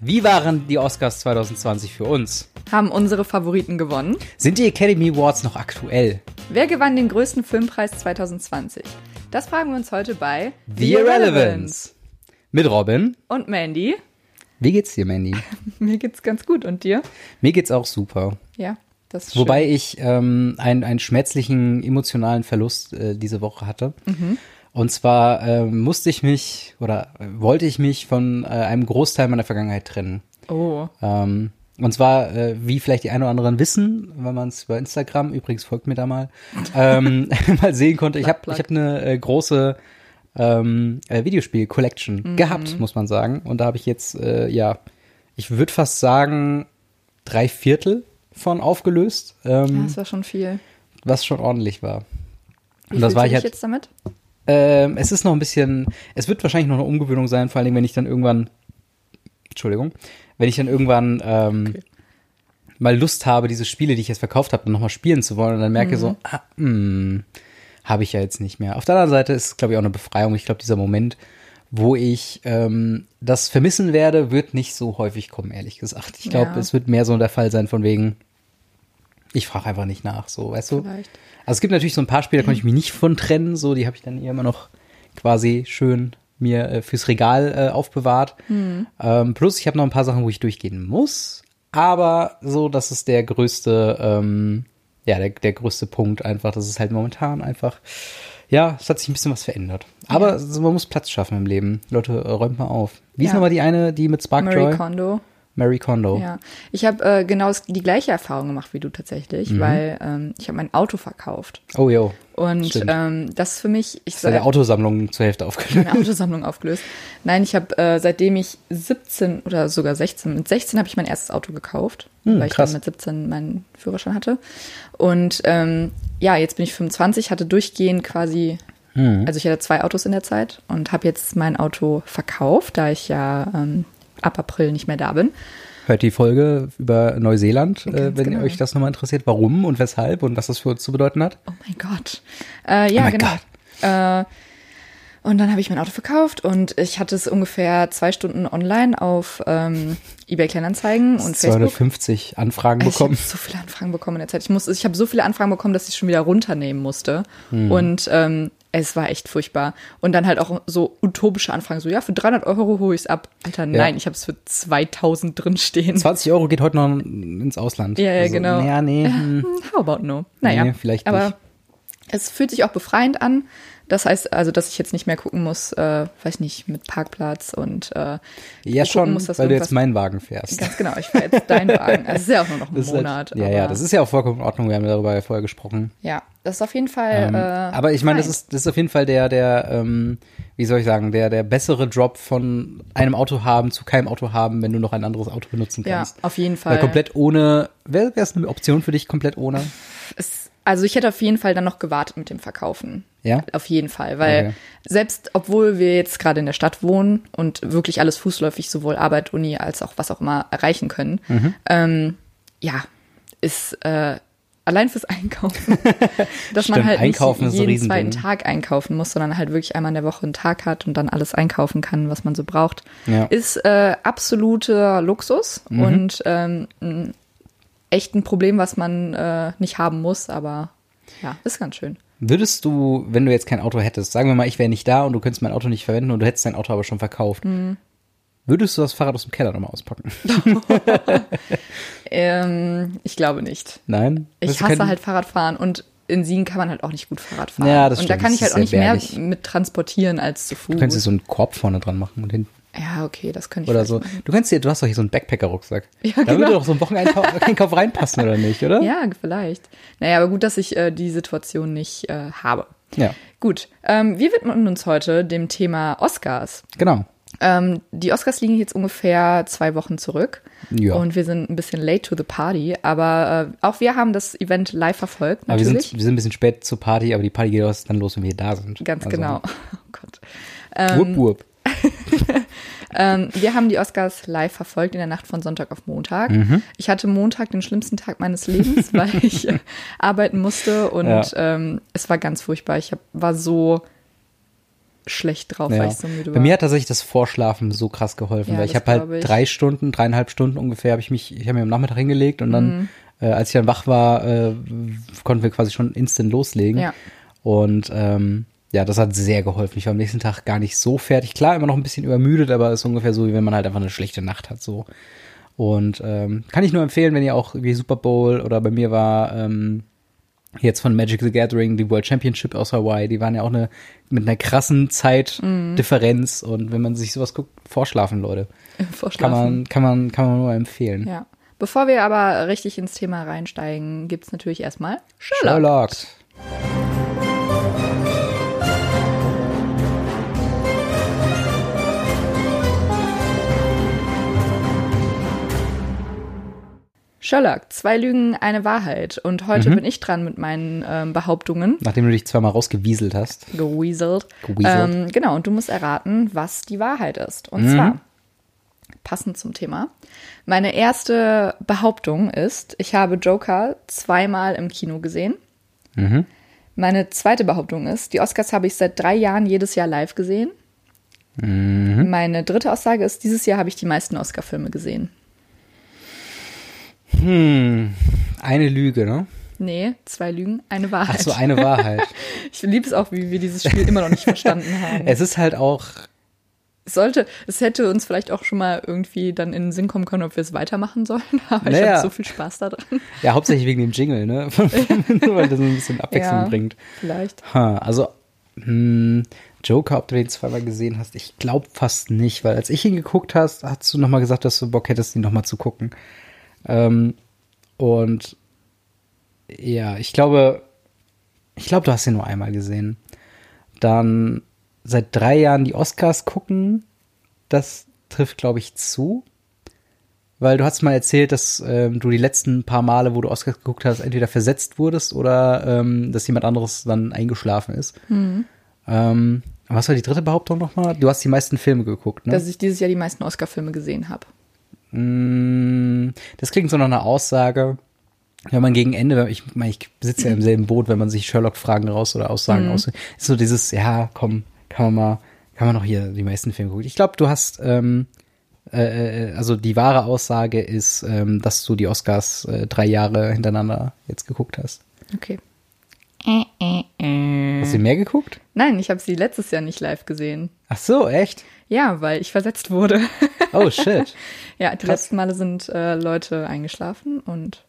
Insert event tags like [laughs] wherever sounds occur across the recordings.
Wie waren die Oscars 2020 für uns? Haben unsere Favoriten gewonnen? Sind die Academy Awards noch aktuell? Wer gewann den größten Filmpreis 2020? Das fragen wir uns heute bei The Irrelevance. Mit Robin. Und Mandy. Wie geht's dir, Mandy? [laughs] Mir geht's ganz gut. Und dir? Mir geht's auch super. Ja, das ist Wobei ich ähm, einen, einen schmerzlichen emotionalen Verlust äh, diese Woche hatte. Mhm. Und zwar ähm, musste ich mich oder äh, wollte ich mich von äh, einem Großteil meiner Vergangenheit trennen. Oh. Ähm, und zwar, äh, wie vielleicht die einen oder anderen wissen, wenn man es über Instagram, übrigens folgt mir da mal, ähm, [laughs] [laughs] mal sehen konnte. Ich habe ich hab eine äh, große ähm, äh, Videospiel-Collection gehabt, muss man sagen. Und da habe ich jetzt, äh, ja, ich würde fast sagen, drei Viertel von aufgelöst, Ja, ähm, das war schon viel. was schon ordentlich war. Wie Und das war ich halt, jetzt damit? Ähm, es ist noch ein bisschen, es wird wahrscheinlich noch eine Umgewöhnung sein, vor allem wenn ich dann irgendwann, Entschuldigung, wenn ich dann irgendwann ähm, Okay. mal Lust habe, diese Spiele, die ich jetzt verkauft habe, nochmal spielen zu wollen und dann merke so, ah, hm, habe ich ja jetzt nicht mehr. Auf der anderen Seite ist es, glaube ich, auch eine Befreiung. Ich glaube, dieser Moment, wo ich ähm, das vermissen werde, wird nicht so häufig kommen, ehrlich gesagt. Ich glaube, Ja. es wird mehr so der Fall sein von wegen, ich frage einfach nicht nach, so, weißt du? Also es gibt natürlich so ein paar Spiele, da konnte ich mich nicht von trennen, so, die habe ich dann eher immer noch quasi schön mir äh, fürs Regal äh, aufbewahrt. Ähm, plus ich habe noch ein paar Sachen, wo ich durchgehen muss, aber so, das ist der größte, ähm, ja, der, der größte Punkt einfach, das ist halt momentan einfach, ja, es hat sich ein bisschen was verändert. Aber so, man muss Platz schaffen im Leben. Leute, räumt mal auf. Wie ist Ja. nochmal die eine, die mit Spark Marie Joy? Kondo. Mary Kondo. Ja, ich habe äh, genau die gleiche Erfahrung gemacht wie du tatsächlich, Mhm. weil ähm, ich habe mein Auto verkauft. Oh, yo. Und ähm, das ist für mich, ich ja der Autosammlung zur Hälfte aufgelöst. meine Autosammlung aufgelöst. Nein, ich habe äh, seitdem ich 17 oder sogar 16, mit 16 habe ich mein erstes Auto gekauft, Hm, weil ich krass. dann mit 17 meinen Führerschein hatte. Und ähm, ja, jetzt bin ich 25, hatte durchgehend quasi, Hm. also ich hatte zwei Autos in der Zeit und habe jetzt mein Auto verkauft, da ich ja ähm, ab April nicht mehr da bin. Hört die Folge über Neuseeland, äh, wenn genau. euch das nochmal interessiert, warum und weshalb und was das für uns zu bedeuten hat. Oh mein Gott. Äh, ja, Oh mein genau. Gott. Äh, und dann habe ich mein Auto verkauft und ich hatte es ungefähr zwei Stunden online auf ähm, eBay Kleinanzeigen und Facebook. 250 Anfragen Ich habe bekommen. so viele Anfragen bekommen in der Zeit. Ich, muss, ich habe so viele Anfragen bekommen, dass ich es schon wieder runternehmen musste. Hm. Und ähm, es war echt furchtbar. Und dann halt auch so utopische Anfragen, so ja, für 300 Euro hole ich es ab. Alter, nein, ich habe es für 2000 drin stehen. 20 Euro geht heute noch ins Ausland. Ja, ja, also, genau. Ja, nee. Hm, How about no? Naja, Nee, vielleicht aber nicht. es fühlt sich auch befreiend an. Das heißt also, dass ich jetzt nicht mehr gucken muss, äh, weiß nicht, mit Parkplatz und äh, Ja, schon, muss, weil du jetzt meinen Wagen fährst. ganz genau, ich fahre jetzt deinen [laughs] Wagen. Also es ist ja auch nur noch ein Das ist Monat. Halt, ja, ja, das ist ja auch vollkommen in Ordnung. Wir haben darüber ja vorher gesprochen. ja, das ist auf jeden Fall. Ähm, äh, aber ich meine, das ist, das ist auf jeden Fall der, der, ähm, wie soll ich sagen, der, der bessere Drop von einem Auto haben zu keinem Auto haben, wenn du noch ein anderes Auto benutzen ja, kannst. auf jeden Weil Fall. komplett ohne, wäre es eine Option für dich, komplett ohne? Es, also ich hätte auf jeden Fall dann noch gewartet mit dem Verkaufen. Ja? Auf jeden Fall, weil Okay. selbst obwohl wir jetzt gerade in der Stadt wohnen und wirklich alles fußläufig sowohl Arbeit, Uni als auch was auch immer erreichen können, Mhm. ähm, ja, ist äh, allein fürs Einkaufen, [laughs] dass man Stimmt, halt Einkaufen nicht jeden zweiten. Tag einkaufen muss, sondern halt wirklich einmal in der Woche einen Tag hat und dann alles einkaufen kann, was man so braucht, Ja. ist äh, absoluter Luxus Mhm. und ähm, echt ein Problem, was man äh, nicht haben muss, aber ja, ist ganz schön. Würdest du, wenn du jetzt kein Auto hättest, sagen wir mal, ich wäre nicht da und du könntest mein Auto nicht verwenden und du hättest dein Auto aber schon verkauft, Mhm. würdest du das Fahrrad aus dem Keller nochmal auspacken? [laughs] [laughs] Ähm, ich glaube nicht. Nein? Ich hasse kein- halt Fahrradfahren und in Siegen kann man halt auch nicht gut Fahrrad fahren. Ja, das und da stimmt, kann ich halt auch nicht mehr mit transportieren als zu Fuß. Du könntest so einen Korb vorne dran machen und hinten. Ja, okay, das könnte ich Oder so. machen. Du kannst dir, du hast doch hier so einen Backpacker-Rucksack. [laughs] Ja, Da würde genau. doch so ein Wocheneinkauf [laughs] reinpassen, oder nicht, oder? Ja, vielleicht. Naja, aber gut, dass ich äh, die Situation nicht äh, habe. Ja, Gut, ähm, wir widmen uns heute dem Thema Oscars. genau. Ähm, die Oscars liegen jetzt ungefähr zwei Wochen zurück. Ja. Und wir sind ein bisschen late to the party. Aber äh, auch wir haben das Event live verfolgt, Aber wir natürlich. sind, wir sind ein bisschen spät zur Party, aber die Party geht dann los, wenn wir da sind. Ganz Also, genau. [laughs] Oh Gott. Wupp, wupp. [laughs] Ähm, wir haben die Oscars live verfolgt in der Nacht von Sonntag auf Montag. Mhm. Ich hatte Montag den schlimmsten Tag meines Lebens, weil [laughs] ich äh, arbeiten musste und Ja. ähm, es war ganz furchtbar. Ich hab, war so schlecht drauf, Ja. weil ich so müde war. Bei mir hat tatsächlich das Vorschlafen so krass geholfen, Ja, weil ich habe halt ich. drei Stunden, dreieinhalb Stunden ungefähr, habe ich mich, ich habe mir am Nachmittag hingelegt und Mhm. dann, äh, als ich dann wach war, äh, konnten wir quasi schon instant loslegen. Ja. Und ähm, ja, das hat sehr geholfen. Ich war am nächsten Tag gar nicht so fertig. Klar, immer noch ein bisschen übermüdet, aber ist ungefähr so, wie wenn man halt einfach eine schlechte Nacht hat. So. Und ähm, kann ich nur empfehlen, wenn ihr auch wie Super Bowl oder bei mir war ähm, jetzt von Magic the Gathering die World Championship aus Hawaii, die waren ja auch eine mit einer krassen Zeitdifferenz und wenn man sich sowas guckt, vorschlafen, Leute. [laughs] Kann Vorschlafen. man, kann man, kann man nur empfehlen. Ja. Bevor wir aber richtig ins Thema reinsteigen, gibt's natürlich erstmal Sherlock. Sherlock. Sherlock, zwei Lügen, eine Wahrheit. Und heute Mhm. bin ich dran mit meinen ähm, Behauptungen. Nachdem du dich zweimal rausgewieselt hast. Gewieselt. Gewieselt. Ähm, genau, und du musst erraten, was die Wahrheit ist. Und Mhm. zwar, passend zum Thema, meine erste Behauptung ist, ich habe Joker zweimal im Kino gesehen. Mhm. Meine zweite Behauptung ist, die Oscars habe ich seit drei Jahren jedes Jahr live gesehen. Mhm. Meine dritte Aussage ist, dieses Jahr habe ich die meisten Oscar-Filme gesehen. Hm, eine Lüge, ne? Nee, zwei Lügen, eine Wahrheit. Ach so, eine Wahrheit. [laughs] Ich liebe es auch, wie wir dieses Spiel immer noch nicht verstanden [laughs] haben. es ist halt auch, Es sollte, es hätte uns vielleicht auch schon mal irgendwie dann in den Sinn kommen können, ob wir es weitermachen sollen, [laughs] aber ich Naja. habe so viel Spaß daran. ja, hauptsächlich wegen dem Jingle, ne? Weil das ein bisschen Abwechslung Ja. bringt. Vielleicht. Ha, also, hm, Joker, ob du den zweimal gesehen hast, ich glaube fast nicht, weil als ich ihn geguckt hast, hast du nochmal gesagt, dass du Bock hättest, ihn nochmal zu gucken. Ähm, und ja, ich glaube, ich glaube, du hast ihn nur einmal gesehen. Dann seit drei Jahren die Oscars gucken, das trifft, glaube ich, zu. Weil du hast mal erzählt, dass ähm, du die letzten paar Male, wo du Oscars geguckt hast, entweder versetzt wurdest oder ähm, dass jemand anderes dann eingeschlafen ist. Ähm, was war die dritte Behauptung nochmal? Du hast die meisten Filme geguckt, ne? Dass ich dieses Jahr die meisten Oscar-Filme gesehen habe. Mm, Das klingt so nach einer Aussage, wenn man gegen Ende, ich meine, ich sitze ja im selben Boot, wenn man sich Sherlock-Fragen raus oder Aussagen aus, ist so dieses, ja, komm, kann man mal, kann man noch hier die meisten Filme gucken. Ich glaube, du hast, ähm, äh, äh, also die wahre Aussage ist, ähm, dass du die Oscars äh, drei Jahre hintereinander jetzt geguckt hast. Okay. Hast du mehr geguckt? Nein, ich habe sie letztes Jahr nicht live gesehen. Ach so, echt? Ja, weil ich versetzt wurde. Oh, shit. [laughs] ja, die Krass. letzten Male sind äh, Leute eingeschlafen und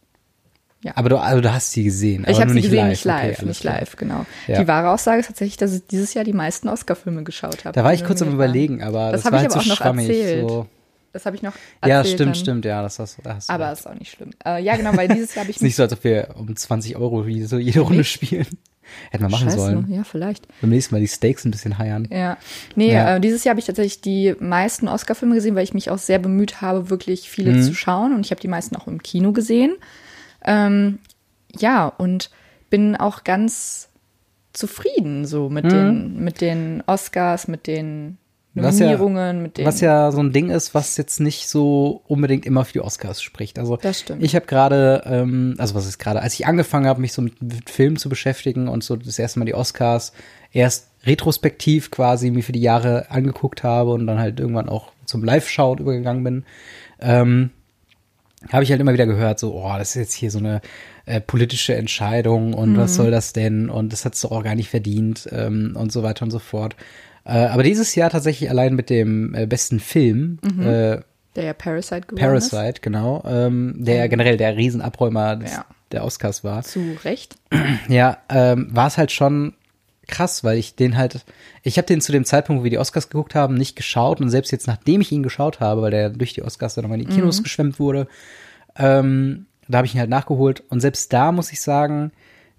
Aber du, also du hast sie gesehen. Ich habe sie gesehen, nicht Okay, live, alles nicht klar. live, genau. Ja. Die wahre Aussage ist tatsächlich, dass ich dieses Jahr die meisten Oscar-Filme geschaut habe. Da war ich kurz am überlegen, aber Das das, war ich halt aber so auch noch schwammig. erzählt. So. Das habe ich noch Ja, erzählt stimmt, dann. stimmt, ja, das hast, hast du Aber recht. ist auch nicht schlimm. Äh, ja, genau, weil dieses Jahr habe [laughs] ich ist nicht so, als ob wir um 20 Euro so jede Runde spielen. Hätten wir machen Scheiße, sollen. ja, vielleicht. Beim nächsten Mal die Steaks ein bisschen heiern. Ja. Nee, Ja. Äh, dieses Jahr habe ich tatsächlich die meisten Oscar-Filme gesehen, weil ich mich auch sehr bemüht habe, wirklich viele Mhm. zu schauen. Und ich habe die meisten auch im Kino gesehen. Ähm, ja, und bin auch ganz zufrieden so mit, den, mit den Oscars, mit den Mhm. Was ja- Nominierungen, mit den. Was ja so ein Ding ist, was jetzt nicht so unbedingt immer für die Oscars spricht. Also Das stimmt. ich habe gerade, ähm, also was ist gerade, als ich angefangen habe, mich so mit, mit Filmen zu beschäftigen und so das erste Mal die Oscars erst retrospektiv quasi mir für die Jahre angeguckt habe und dann halt irgendwann auch zum Live-Schauen übergegangen bin, ähm, habe ich halt immer wieder gehört, so, oh, das ist jetzt hier so eine äh, politische Entscheidung und was soll das denn und das hat's doch auch gar nicht verdient ähm, und so weiter und so fort. Äh, aber dieses Jahr tatsächlich allein mit dem äh, besten Film, äh, der ja Parasite gewonnen ist. Parasite, genau, ähm, der generell der Riesenabräumer des, Ja. der Oscars war. Zu Recht. Ja, ähm, war es halt schon krass, weil ich den halt, ich habe den zu dem Zeitpunkt, wo wir die Oscars geguckt haben, nicht geschaut und selbst jetzt, nachdem ich ihn geschaut habe, weil der durch die Oscars dann nochmal in die Kinos geschwemmt wurde, ähm, da habe ich ihn halt nachgeholt und selbst da muss ich sagen,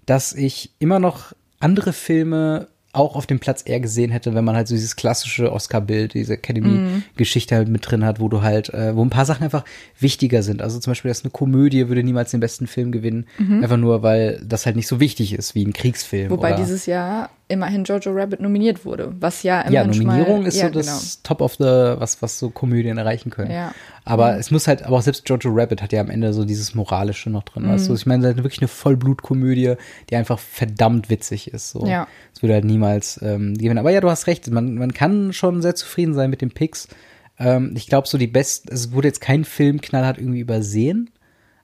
dass ich immer noch andere Filme auch auf dem Platz eher gesehen hätte, wenn man halt so dieses klassische Oscar-Bild, diese Academy-Geschichte halt mit drin hat, wo du halt, äh, wo ein paar Sachen einfach wichtiger sind. Also zum Beispiel, dass eine Komödie würde niemals den besten Film gewinnen, einfach nur, weil das halt nicht so wichtig ist wie ein Kriegsfilm. Wobei dieses Jahr immerhin Jojo Rabbit nominiert wurde, was ja Ja, immerhin schon Nominierung mal, ist ja, so das Top of the, was, was so Komödien erreichen können. Ja. Aber es muss halt, aber auch selbst Jojo Rabbit hat ja am Ende so dieses Moralische noch drin. Weißt du? Mhm. Ich meine, das ist wirklich eine Vollblutkomödie, die einfach verdammt witzig ist. So. Ja. Das würde halt niemals ähm, gewinnen. Aber ja, du hast recht, man, man kann schon sehr zufrieden sein mit den Picks. Ähm, ich glaube, so die besten, es wurde jetzt kein Film knallhart irgendwie übersehen,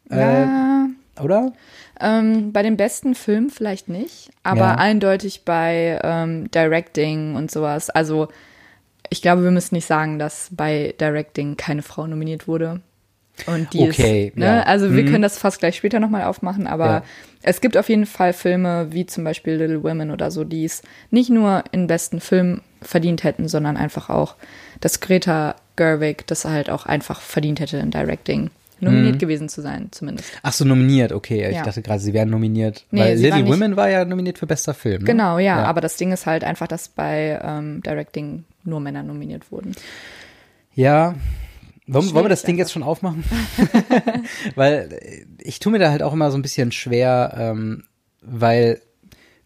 Ja, oder? ähm, bei den besten Filmen vielleicht nicht, aber Ja. eindeutig bei ähm, Directing und sowas. Also ich glaube, wir müssen nicht sagen, dass bei Directing keine Frau nominiert wurde. Und die Okay, ist, ne? ja. Also wir Mhm. können das fast gleich später nochmal aufmachen, aber Ja. es gibt auf jeden Fall Filme wie zum Beispiel Little Women oder so, die es nicht nur in besten Film verdient hätten, sondern einfach auch, dass Greta Gerwig das halt auch einfach verdient hätte in Directing. Nominiert gewesen zu sein, zumindest. Ach so, nominiert, okay. Ich Ja. dachte gerade, sie wären nominiert. Nee, weil Little Women war ja nominiert für bester Film. Ne? Genau, ja, Ja. aber das Ding ist halt einfach, dass bei ähm, Directing nur Männer nominiert wurden. Ja. Wollen, wollen wir das Ding jetzt schon aufmachen? [laughs] [laughs] weil äh, ich tue mir da halt auch immer so ein bisschen schwer, ähm, weil,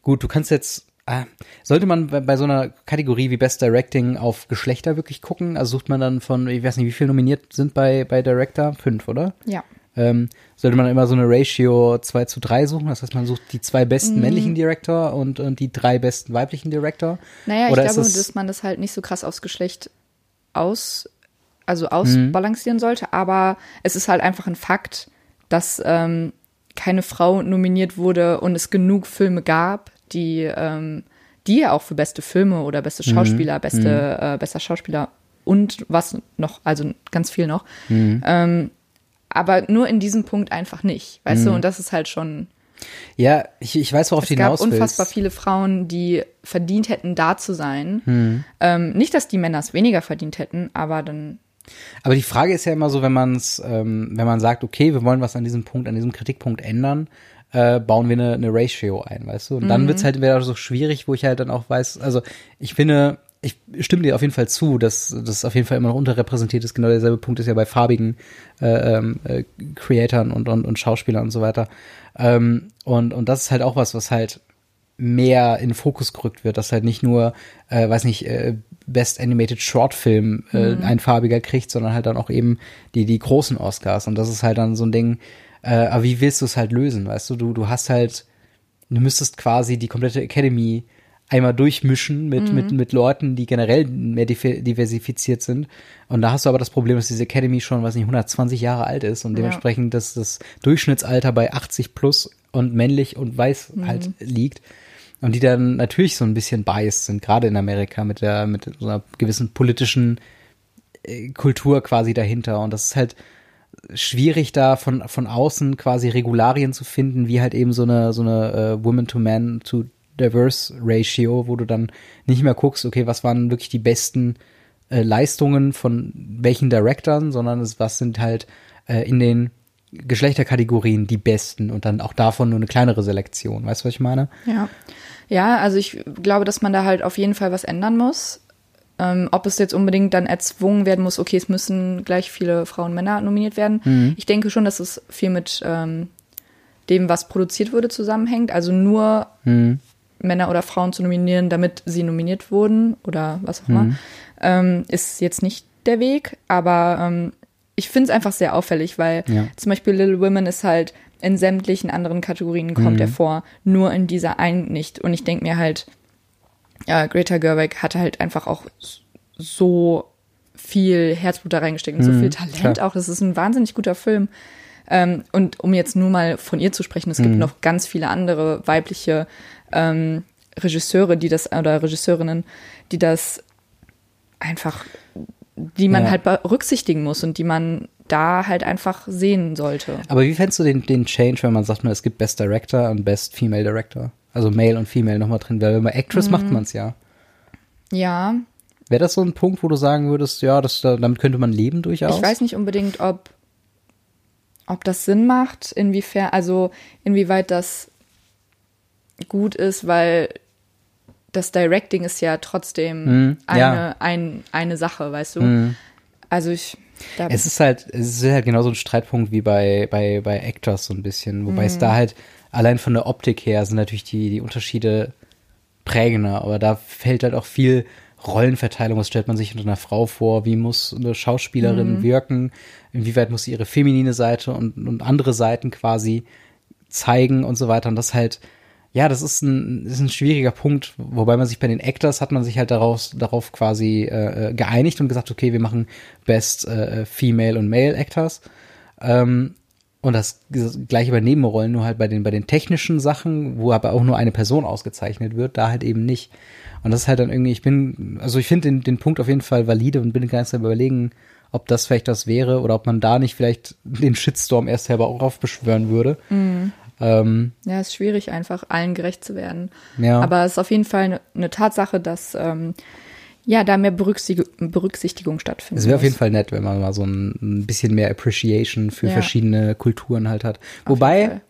gut, du kannst jetzt, sollte man bei, so einer Kategorie wie Best Directing auf Geschlechter wirklich gucken? Also sucht man dann von, ich weiß nicht, wie viele nominiert sind bei, bei Director? Fünf, oder? Ja. Ähm, sollte man immer so eine Ratio 2 zu 3 suchen? Das heißt, man sucht die zwei besten männlichen Director und, und die drei besten weiblichen Director? Naja, ich Oder ist glaube, das- dass man das halt nicht so krass aufs Geschlecht aus, also ausbalancieren sollte, aber es ist halt einfach ein Fakt, dass ähm, keine Frau nominiert wurde und es genug Filme gab, die, ähm, die ja auch für beste Filme oder beste Schauspieler, beste, äh, bester Schauspieler und was noch, also ganz viel noch. Ähm, aber nur in diesem Punkt einfach nicht, weißt du? Und das ist halt schon. Ja, ich, ich weiß, worauf Es du gab hinaus willst. unfassbar viele Frauen, die verdient hätten, da zu sein. Hm. Ähm, nicht, dass die Männer es weniger verdient hätten, aber dann. Aber die Frage ist ja immer so, wenn man es, ähm, wenn man sagt, okay, wir wollen was an diesem Punkt, an diesem Kritikpunkt ändern, äh, bauen wir eine, eine Ratio ein, weißt du? Und dann wird's halt wieder so schwierig, wo ich halt dann auch weiß, also ich finde, ich stimme dir auf jeden Fall zu, dass das auf jeden Fall immer noch unterrepräsentiert ist. Genau derselbe Punkt ist ja bei farbigen äh, ähm, äh, Creatoren und, und, und Schauspielern und so weiter. Ähm, und, und das ist halt auch was, was halt mehr in den Fokus gerückt wird, dass halt nicht nur, äh, weiß nicht, äh, Best Animated Short Film äh, ein farbiger kriegt, sondern halt dann auch eben die, die großen Oscars. Und das ist halt dann so ein Ding, äh, aber wie willst du es halt lösen, weißt du? Du, du hast halt, du müsstest quasi die komplette Academy einmal durchmischen mit, mit, mit Leuten, die generell mehr diver- diversifiziert sind. Und da hast du aber das Problem, dass diese Academy schon, weiß nicht, 120 Jahre alt ist und Ja. dementsprechend dass das Durchschnittsalter bei 80 plus und männlich und weiß halt liegt. Und die dann natürlich so ein bisschen biased sind, gerade in Amerika mit der, mit so einer gewissen politischen äh, Kultur quasi dahinter. Und das ist halt schwierig, da von, von außen quasi Regularien zu finden, wie halt eben so eine, so eine äh, Woman-to-Man to Diverse Ratio, wo du dann nicht mehr guckst, okay, was waren wirklich die besten äh, Leistungen von welchen Directern, sondern es, was sind halt äh, in den Geschlechterkategorien die besten und dann auch davon nur eine kleinere Selektion. Weißt du, was ich meine? Ja. Ja, also ich glaube, dass man da halt auf jeden Fall was ändern muss. Ähm, ob es jetzt unbedingt dann erzwungen werden muss, okay, es müssen gleich viele Frauen und Männer nominiert werden. Mhm. Ich denke schon, dass es viel mit ähm, dem, was produziert wurde, zusammenhängt. Also nur Mhm. Männer oder Frauen zu nominieren, damit sie nominiert wurden oder was auch immer, Mhm. ähm, ist jetzt nicht der Weg. Aber ähm, ich finde es einfach sehr auffällig, weil Ja. zum Beispiel Little Women ist halt in sämtlichen anderen Kategorien kommt Mhm. er vor, nur in dieser einen nicht. Und ich denke mir halt, ja, Greta Gerwig hatte halt einfach auch so viel Herzblut da reingesteckt und so viel Talent Mhm. klar. auch. Das ist ein wahnsinnig guter Film. Ähm, und um jetzt nur mal von ihr zu sprechen, es gibt Mhm. noch ganz viele andere weibliche ähm, Regisseure, die das, oder Regisseurinnen, die das einfach, die man Ja. halt berücksichtigen muss und die man da halt einfach sehen sollte. Aber wie fändest du den, den Change, wenn man sagt, es gibt Best Director und Best Female Director? Also Male und Female nochmal drin, weil bei Actress macht man es ja. Ja, Wäre das so ein Punkt, wo du sagen würdest, ja, das, damit könnte man leben durchaus? Ich weiß nicht unbedingt, ob, ob das Sinn macht, inwiefern, also inwieweit das gut ist, weil das Directing ist ja trotzdem Mhm, eine, ja. Ein, eine Sache, weißt du? Mhm. Also ich, da, Es ist halt, es ist halt genauso ein Streitpunkt wie bei, bei, bei Actors so ein bisschen, wobei Mhm. es da halt allein von der Optik her sind natürlich die, die Unterschiede prägender, aber da fällt halt auch viel Rollenverteilung, was stellt man sich unter einer Frau vor, wie muss eine Schauspielerin mhm. wirken, inwieweit muss sie ihre feminine Seite und, und andere Seiten quasi zeigen und so weiter. Und das halt, ja, das ist ein, ist ein schwieriger Punkt, wobei man sich bei den Actors hat man sich halt daraus, darauf quasi äh, geeinigt und gesagt, okay, wir machen Best äh, Female und Male Actors. Ähm, und das gleiche bei Nebenrollen, nur halt bei den, bei den technischen Sachen, wo aber auch nur eine Person ausgezeichnet wird, da halt eben nicht. Und das ist halt dann irgendwie, ich bin, also ich finde den, den Punkt auf jeden Fall valide und bin ganz überlegen, ob das vielleicht das wäre oder ob man da nicht vielleicht den Shitstorm erst selber auch aufbeschwören würde. Mhm. Ähm, ja, ist schwierig, einfach allen gerecht zu werden. Ja. Aber es ist auf jeden Fall eine, eine Tatsache, dass ähm, ja, da mehr Berücksichtigung, Berücksichtigung stattfindet. Es wäre auf jeden Fall nett, wenn man mal so ein, ein bisschen mehr Appreciation für ja. verschiedene Kulturen halt hat. Wobei,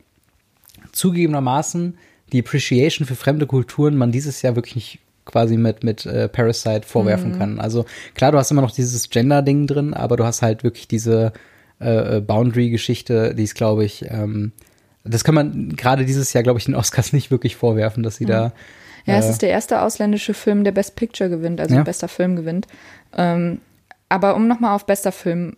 zugegebenermaßen, die Appreciation für fremde Kulturen man dieses Jahr wirklich nicht quasi mit, mit äh, Parasite vorwerfen mhm. kann. Also klar, du hast immer noch dieses Gender-Ding drin, aber du hast halt wirklich diese äh, äh, Boundary-Geschichte, die ist, glaube ich, ähm, das kann man gerade dieses Jahr, glaube ich, den Oscars nicht wirklich vorwerfen, dass sie mhm. da. Ja, äh, es ist der erste ausländische Film, der Best Picture gewinnt, also ja. bester Film gewinnt. Ähm, aber um nochmal auf bester Film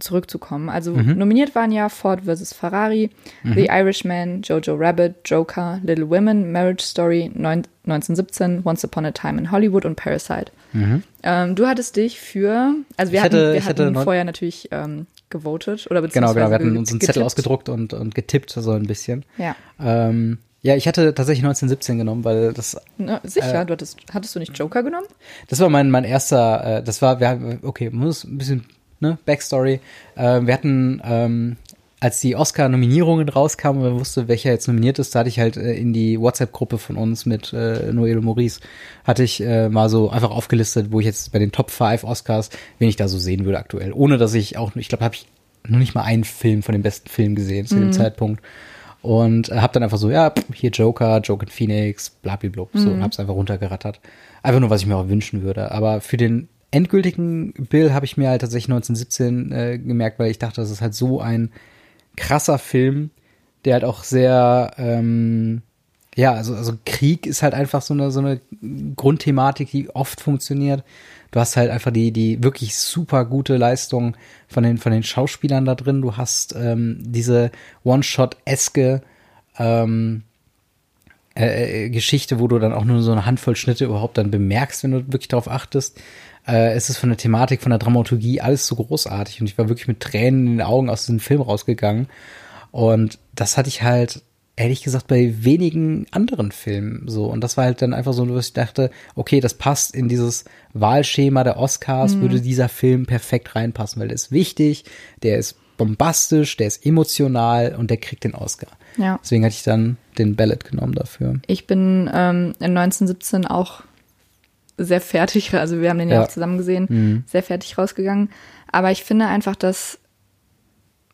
zurückzukommen. Also mhm. nominiert waren ja Ford vs. Ferrari, mhm. The Irishman, Jojo Rabbit, Joker, Little Women, Marriage Story, 1917, Once Upon a Time in Hollywood und Parasite. Mhm. Ähm, du hattest dich für, also wir ich hatten, wir hatten vorher natürlich ähm, gewotet oder beziehungsweise Genau, genau, wir hatten uns einen Zettel ausgedruckt und, und getippt so ein bisschen. Ja. Ähm, ja, ich hatte tatsächlich 1917 genommen, weil das. Na, sicher, äh, du hattest, hattest du nicht Joker genommen? Das war mein, mein erster, äh, das war, wir, okay, muss ein bisschen ne, Backstory. Äh, wir hatten, ähm, als die Oscar-Nominierungen rauskamen und man wusste, welcher jetzt nominiert ist, da hatte ich halt äh, in die WhatsApp-Gruppe von uns mit äh, Noel und Maurice, hatte ich äh, mal so einfach aufgelistet, wo ich jetzt bei den Top 5 Oscars, wen ich da so sehen würde aktuell. Ohne dass ich auch, ich glaube, habe ich noch nicht mal einen Film von den besten Filmen gesehen zu mhm. dem Zeitpunkt. Und äh, habe dann einfach so, ja, hier Joker, Joker Phoenix, blablabla, so, mhm. und hab's einfach runtergerattert. Einfach nur, was ich mir auch wünschen würde. Aber für den endgültigen Bill habe ich mir halt tatsächlich 1917 äh, gemerkt, weil ich dachte, das ist halt so ein krasser Film, der halt auch sehr, ähm, ja, also, also Krieg ist halt einfach so eine, so eine Grundthematik, die oft funktioniert. Du hast halt einfach die, die wirklich super gute Leistung von den, von den Schauspielern da drin. Du hast ähm, diese One-Shot-eske ähm, äh, äh, Geschichte, wo du dann auch nur so eine Handvoll Schnitte überhaupt dann bemerkst, wenn du wirklich darauf achtest. Äh, es ist von der Thematik, von der Dramaturgie alles so großartig und ich war wirklich mit Tränen in den Augen aus diesem Film rausgegangen. Und das hatte ich halt ehrlich gesagt bei wenigen anderen Filmen so. Und das war halt dann einfach so, dass ich dachte, okay, das passt in dieses Wahlschema der Oscars, mhm. würde dieser Film perfekt reinpassen, weil der ist wichtig, der ist bombastisch, der ist emotional und der kriegt den Oscar. Ja. Deswegen hatte ich dann den Ballot genommen dafür. Ich bin ähm, in 1917 auch sehr fertig, [laughs] also wir haben den ja, ja auch zusammen gesehen, mhm. sehr fertig rausgegangen. Aber ich finde einfach, dass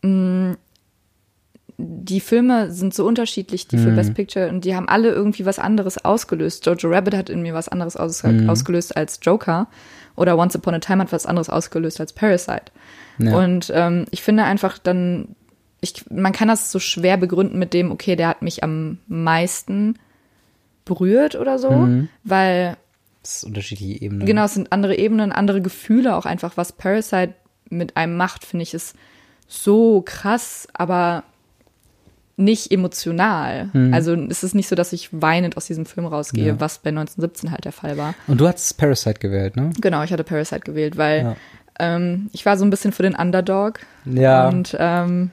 mh, mm, die Filme sind so unterschiedlich, die für mhm. Best Picture, und die haben alle irgendwie was anderes ausgelöst. Jojo Rabbit hat in mir was anderes aus, mhm. ausgelöst als Joker. Oder Once Upon a Time hat was anderes ausgelöst als Parasite. Ja. Und ähm, ich finde einfach dann, ich, man kann das so schwer begründen mit dem, okay, der hat mich am meisten berührt oder so, mhm. weil das sind unterschiedliche Ebenen. Genau, es sind andere Ebenen, andere Gefühle auch einfach, was Parasite mit einem macht, finde ich, ist so krass, aber nicht emotional. Mhm. Also es ist nicht so, dass ich weinend aus diesem Film rausgehe, ja. was bei 1917 halt der Fall war. Und du hattest Parasite gewählt, ne? Genau, ich hatte Parasite gewählt, weil ja. ähm, ich war so ein bisschen für den Underdog. Ja. Und ähm,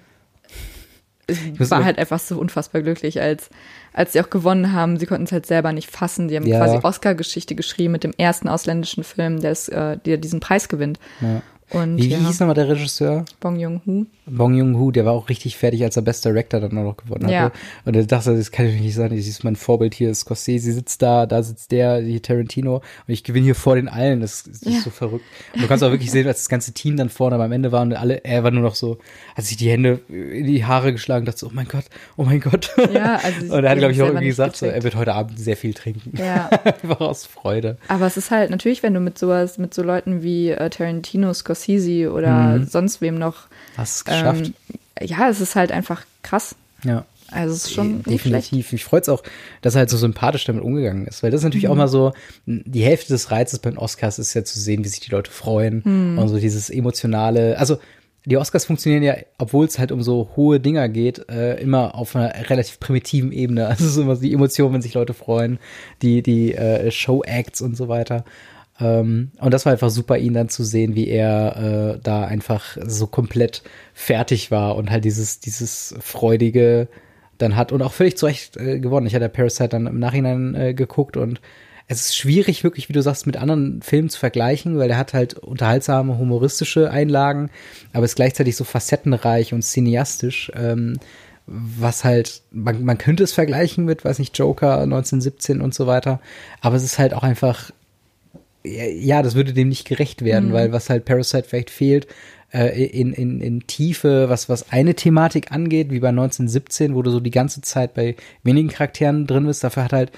ich war halt einfach so unfassbar glücklich, als, als sie auch gewonnen haben. Sie konnten es halt selber nicht fassen. Die haben ja. quasi Oscar-Geschichte geschrieben mit dem ersten ausländischen Film, der, es, äh, der diesen Preis gewinnt. Ja. Und, wie, ja. hieß nochmal der Regisseur? Bong Joon-ho. Bong Joon-ho, der war auch richtig fertig, als er Best Director dann auch noch gewonnen hatte. Ja. Und er dachte, das kann ich nicht sagen, das ist mein Vorbild hier, Scorsese sitzt da, da sitzt der, hier Tarantino und ich gewinne hier vor den allen, das, das ja. ist so verrückt. Und du kannst auch wirklich sehen, als das ganze Team dann vorne am Ende war und alle, er war nur noch so, hat sich die Hände in die Haare geschlagen, dachte so, oh mein Gott, oh mein Gott. Ja, also [laughs] und er hat, glaube ich, auch irgendwie gesagt, so, er wird heute Abend sehr viel trinken. Ja. [laughs] Einfach aus Freude. Aber es ist halt natürlich, wenn du mit sowas, mit so Leuten wie äh, Tarantino, Scorsese oder mhm. sonst wem noch. Hast es geschafft. Ähm, ja, es ist halt einfach krass. Ja. Also es ist schon definitiv. Ich freue es auch, dass er halt so sympathisch damit umgegangen ist, weil das ist natürlich Mhm. auch mal so die Hälfte des Reizes bei den Oscars ist ja zu sehen, wie sich die Leute freuen Mhm. und so dieses emotionale. Also die Oscars funktionieren ja, obwohl es halt um so hohe Dinger geht, äh, immer auf einer relativ primitiven Ebene. [laughs] Also ist immer die Emotion, wenn sich Leute freuen, die die äh, Show-Acts und so weiter. Ähm, und das war einfach super, ihn dann zu sehen, wie er äh, da einfach so komplett fertig war und halt dieses, dieses freudige dann hat und auch völlig zu Recht äh, gewonnen. Ich hatte Parasite dann im Nachhinein äh, geguckt und es ist schwierig, wirklich, wie du sagst, mit anderen Filmen zu vergleichen, weil der hat halt unterhaltsame, humoristische Einlagen, aber ist gleichzeitig so facettenreich und cineastisch, ähm, was halt, man, man könnte es vergleichen mit, weiß nicht, Joker 1917 und so weiter, aber es ist halt auch einfach ja, das würde dem nicht gerecht werden, weil was halt Parasite vielleicht fehlt, äh, in, in, in Tiefe, was, was eine Thematik angeht, wie bei 1917, wo du so die ganze Zeit bei wenigen Charakteren drin bist, dafür hat halt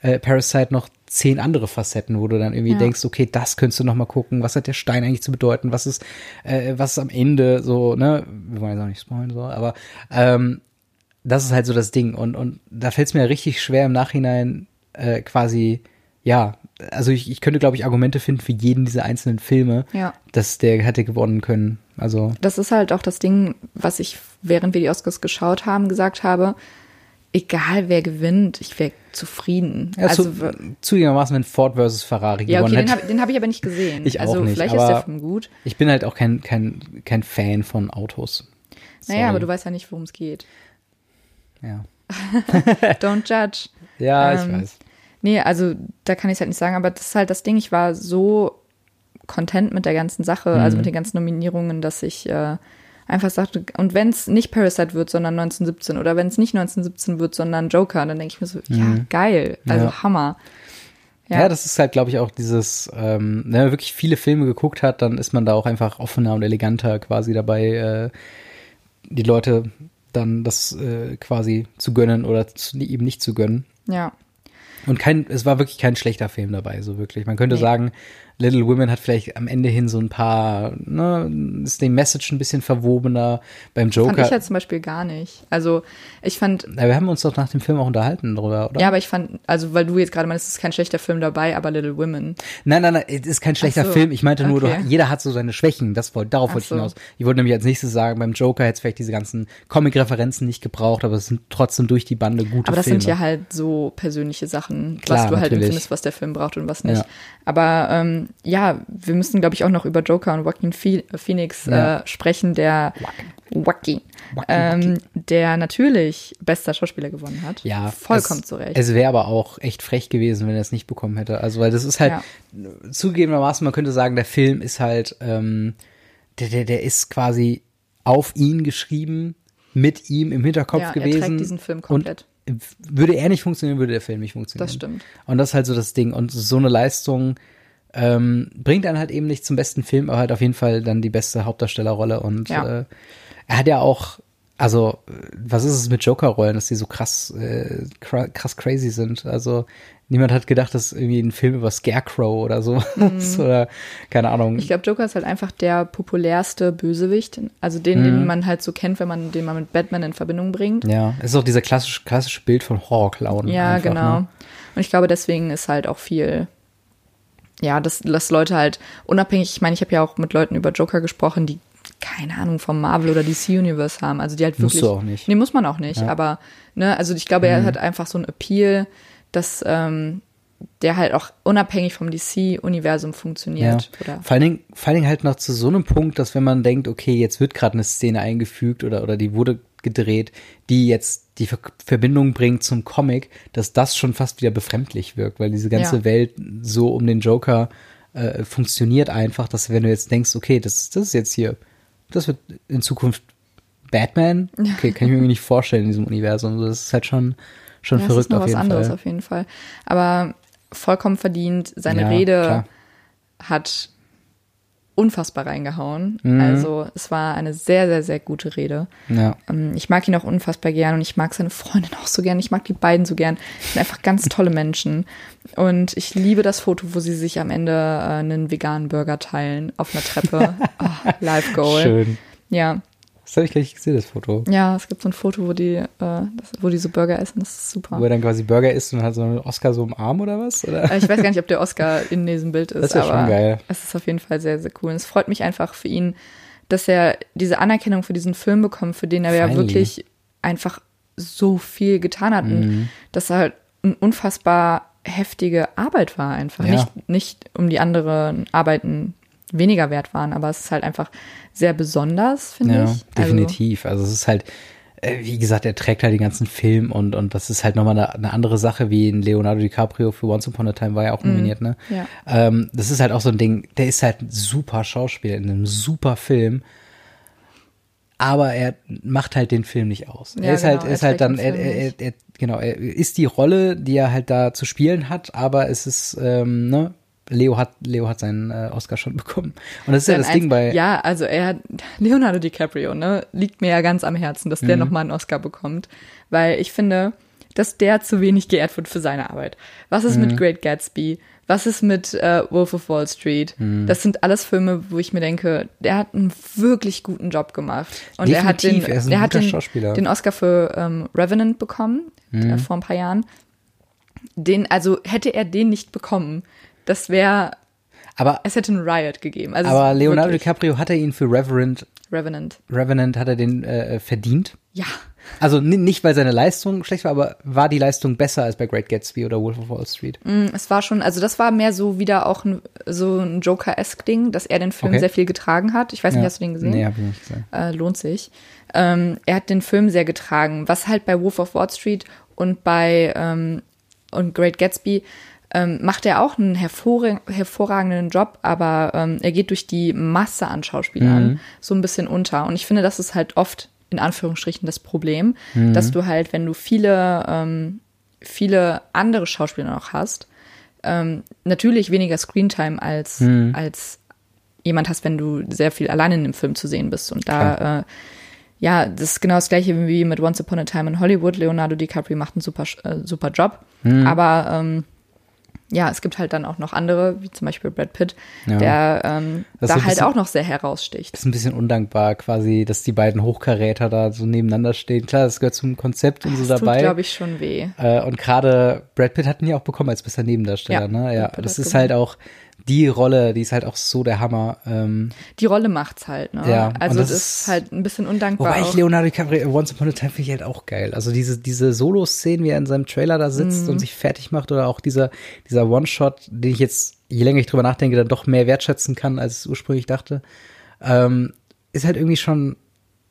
äh, Parasite noch zehn andere Facetten, wo du dann irgendwie Ja. denkst, okay, das könntest du noch mal gucken, was hat der Stein eigentlich zu bedeuten, was ist, äh, was ist am Ende so, ne, wir wollen jetzt auch nicht spoilen, so, aber ähm, das ist halt so das Ding. Und, und da fällt es mir richtig schwer im Nachhinein äh, quasi, ja, also ich, ich könnte, glaube ich, Argumente finden für jeden dieser einzelnen Filme, Ja. dass der hätte gewonnen können. Also, Das ist halt auch das Ding, was ich, während wir die Oscars geschaut haben, gesagt habe. Egal wer gewinnt, ich wäre zufrieden. ja, also, zu, zugegebenermaßen, wenn Ford versus Ferrari ja, gewonnen okay, den hätte. habe den hab ich aber nicht gesehen. [laughs] Ich auch also nicht, vielleicht ist der Film gut. Ich bin halt auch kein, kein, kein Fan von Autos. Naja, Sorry. aber du weißt ja nicht, worum es geht. Ja, [laughs] Don't judge. [laughs] ja ich Ähm, weiß. Nee, also da kann ich es halt nicht sagen, aber das ist halt das Ding. Ich war so content mit der ganzen Sache, Mhm. also mit den ganzen Nominierungen, dass ich äh, einfach sagte, und wenn es nicht Parasite wird, sondern 1917 oder wenn es nicht 1917 wird, sondern Joker, dann denke ich mir so, ja, geil, also Mhm. Ja. Hammer. Ja, das ist halt, glaube ich, auch dieses, ähm, wenn man wirklich viele Filme geguckt hat, dann ist man da auch einfach offener und eleganter quasi dabei, äh, die Leute dann das äh, quasi zu gönnen oder zu, eben nicht zu gönnen. ja. Und kein, es war wirklich kein schlechter Film dabei, so wirklich. Man könnte Nee. sagen, Little Women hat vielleicht am Ende hin so ein paar, ne, ist die Message ein bisschen verwobener. Beim Fand Joker, ich ja zum Beispiel gar nicht. Also ich fand, Na, wir haben uns doch nach dem Film auch unterhalten drüber, oder? ja, aber ich fand, also weil du jetzt gerade meinst, es ist kein schlechter Film dabei, aber Little Women. Nein, nein, nein, es ist kein schlechter so, Film. Ich meinte nur, okay. du, jeder hat so seine Schwächen. Das wollte, darauf Ach wollte ich so. hinaus. Ich wollte nämlich als nächstes sagen, beim Joker hätte es vielleicht diese ganzen Comic-Referenzen nicht gebraucht, aber es sind trotzdem durch die Bande gute Aber das Filme. sind ja halt so persönliche Sachen, Klar, was du halt natürlich. empfindest, was der Film braucht und was nicht. Ja. Aber ähm, ja, wir müssen, glaube ich, auch noch über Joker und Joaquin Phe- Phoenix Ja. äh, sprechen, der Joaquin, ähm, der natürlich bester Schauspieler gewonnen hat. ja, vollkommen es, zu Recht. Es wäre aber auch echt frech gewesen, wenn er es nicht bekommen hätte. Also, weil das ist halt, zugegebenermaßen, man könnte sagen, der Film ist halt, ähm, der, der, der ist quasi auf ihn geschrieben, mit ihm im Hinterkopf Ja, er gewesen. trägt diesen Film komplett. Und würde er nicht funktionieren, würde der Film nicht funktionieren. Das stimmt. Und das ist halt so das Ding. Und so eine Leistung ähm, bringt dann halt eben nicht zum besten Film, aber halt auf jeden Fall dann die beste Hauptdarstellerrolle. Und Ja. äh, er hat ja auch, also, äh, was ist es mit Joker-Rollen, dass die so krass, äh, krass crazy sind? Also, niemand hat gedacht, dass irgendwie ein Film über Scarecrow oder so ist oder keine Ahnung. Mhm. Ich glaube, Joker ist halt einfach der populärste Bösewicht. Also den, Mhm. den man halt so kennt, wenn man den man mit Batman in Verbindung bringt. ja, es ist auch dieser klassische, klassische Bild von Horrorclown. Ja, einfach, genau. Ne? Und ich glaube, deswegen ist halt auch viel, ja, dass, dass Leute halt unabhängig, ich meine, ich habe ja auch mit Leuten über Joker gesprochen, die keine Ahnung vom Marvel oder DC Universe haben. Also die halt Musst wirklich. du auch nicht. Nee, muss man auch nicht. Aber, ne, also ich glaube, er hat einfach so ein Appeal, dass ähm, der halt auch unabhängig vom DC-Universum funktioniert. Oder, Vor allen, Dingen, vor allen Dingen halt noch zu so einem Punkt, dass wenn man denkt, okay, jetzt wird gerade eine Szene eingefügt oder, oder die wurde gedreht, die jetzt die Ver Verbindung bringt zum Comic, dass das schon fast wieder befremdlich wirkt, weil diese ganze Ja. Welt so um den Joker äh, funktioniert einfach, dass wenn du jetzt denkst, okay, das, das ist jetzt hier, das wird in Zukunft Batman, okay, kann ich mir nicht vorstellen in diesem Universum. Das ist halt schon, schon ja, das verrückt ist noch auf was jeden anderes Fall. auf jeden Fall. Aber vollkommen verdient. Seine Ja, Rede klar. hat unfassbar reingehauen. Mhm. Also es war eine sehr, sehr, sehr gute Rede. Ja. Ähm, Ich mag ihn auch unfassbar gern und ich mag seine Freundin [laughs] auch so gern. Ich mag die beiden so gern. Sind einfach ganz tolle Menschen. Und ich liebe das Foto, wo sie sich am Ende äh, einen veganen Burger teilen auf einer Treppe. oh, [laughs] Live Goal. Schön. Ja. Das habe ich gleich gesehen, das Foto. Ja, es gibt so ein Foto, wo die, äh, das, wo die so Burger essen. Das ist super. Wo er dann quasi Burger isst und hat so einen Oscar so im Arm oder was? Oder? Äh, Ich weiß gar nicht, ob der Oscar in diesem Bild ist, Das schon aber geil. es ist auf jeden Fall sehr, sehr cool. Und es freut mich einfach für ihn, dass er diese Anerkennung für diesen Film bekommt, für den er ja Finally. wirklich einfach so viel getan hat. Mhm. Und dass er halt eine unfassbar heftige Arbeit war einfach. Ja. Nicht, nicht um die anderen Arbeiten weniger wert waren, aber es ist halt einfach sehr besonders, finde Ja, ich. definitiv. Also, es ist halt, äh, wie gesagt, er trägt halt den ganzen Film und, und das ist halt nochmal eine, eine andere Sache, wie in Leonardo DiCaprio für Once Upon a Time war ja auch nominiert, ne? Mhm. ja. Ähm, das ist halt auch so ein Ding, der ist halt ein super Schauspieler in einem super Film. Aber er macht halt den Film nicht aus. Ja, er ist genau, halt, er ist halt dann, er, er, er, er, genau, er ist die Rolle, die er halt da zu spielen hat, aber es ist, ähm, ne, Leo hat, Leo hat seinen äh, Oscar schon bekommen. Und das ist ja Sein das Ding bei, Ja, also er, Leonardo DiCaprio, ne, liegt mir ja ganz am Herzen, dass Mhm. der nochmal einen Oscar bekommt. Weil ich finde, dass der zu wenig geehrt wird für seine Arbeit. Was ist Mhm. mit Great Gatsby? Was ist mit äh, Wolf of Wall Street? Mhm. Das sind alles Filme, wo ich mir denke, der hat einen wirklich guten Job gemacht. Und er hat den, Definitiv, er ist ein der hat den, Schauspieler. den Oscar für ähm, Revenant bekommen, Mhm. äh, vor ein paar Jahren. Den, also hätte er den nicht bekommen, das wäre, aber, es hätte einen Riot gegeben. Also aber Leonardo wirklich. DiCaprio hat er ihn für Reverend, Revenant. Revenant hat er den äh, verdient. Ja, Also ni- nicht, weil seine Leistung schlecht war, aber war die Leistung besser als bei Great Gatsby oder Wolf of Wall Street? Mm, es war schon, also das war mehr so wieder auch ein, so ein Joker-esque-Ding, dass er den Film Okay. sehr viel getragen hat. Ich weiß nicht, Ja. hast du den gesehen? Nee, hab ich nicht gesehen. Äh, lohnt sich. Ähm, er hat den Film sehr getragen, was halt bei Wolf of Wall Street und bei ähm, und Great Gatsby ähm, macht er auch einen hervorra hervorragenden Job, aber ähm, er geht durch die Masse an Schauspielern so ein bisschen unter. Und ich finde, das ist halt oft in Anführungsstrichen das Problem, dass du halt, wenn du viele, ähm, viele andere Schauspieler noch hast, ähm, natürlich weniger Screentime als, als jemand hast, wenn du sehr viel alleine in dem Film zu sehen bist. Und da, äh, ja, das ist genau das gleiche wie mit Once Upon a Time in Hollywood. Leonardo DiCaprio macht einen super, äh, super Job. Aber ähm, ja, es gibt halt dann auch noch andere, wie zum Beispiel Brad Pitt, Ja. der ähm, Das da halt bisschen- auch noch sehr heraussticht. Ist ein bisschen undankbar quasi, dass die beiden Hochkaräter da so nebeneinander stehen. Klar, das gehört zum Konzept und so Das tut, dabei. glaube ich, schon weh. Äh, und gerade Brad Pitt hat ihn ja auch bekommen als bester Nebendarsteller, Ja, ne? Ja, das ist halt auch die Rolle, die ist halt auch so der Hammer. Ähm, Die Rolle macht's halt, ne? Ja, also das das ist- halt ein bisschen undankbar. wobei ich auch. Leonardo DiCaprio Once Upon a Time finde ich halt auch geil. Also diese, diese Solo-Szenen, wie er in seinem Trailer da sitzt Mhm. und sich fertig macht oder auch dieser, dieser One-Shot, den ich jetzt, je länger ich drüber nachdenke, dann doch mehr wertschätzen kann, als ich ursprünglich dachte, ähm, ist halt irgendwie schon,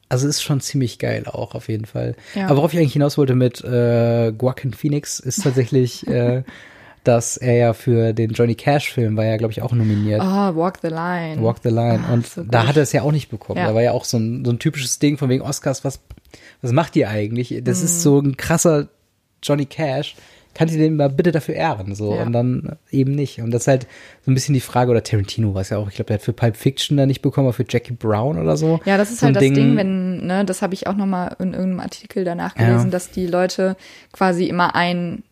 also ist schon ziemlich geil auch auf jeden Fall. Ja. Aber worauf ich eigentlich hinaus wollte mit äh, Joaquin Phoenix ist tatsächlich, [laughs] äh, dass er ja für den Johnny Cash-Film war ja, glaube ich, auch nominiert. Oh, Walk the Line. Walk the Line. Ah, und so da hat er es ja auch nicht bekommen. Ja. Da war ja auch so ein, so ein typisches Ding von wegen Oscars, was, was macht ihr eigentlich? Das Mhm. ist so ein krasser Johnny Cash. Kann ihr den mal bitte dafür ehren? So, Ja. und dann eben nicht. Und das ist halt so ein bisschen die Frage, oder Tarantino war es ja auch, ich glaube, der hat für Pulp Fiction da nicht bekommen, aber für Jackie Brown oder so. Ja, das ist so halt ein das Ding, wenn, ne, das habe ich auch nochmal in irgendeinem Artikel danach Ja. gelesen, dass die Leute quasi immer einen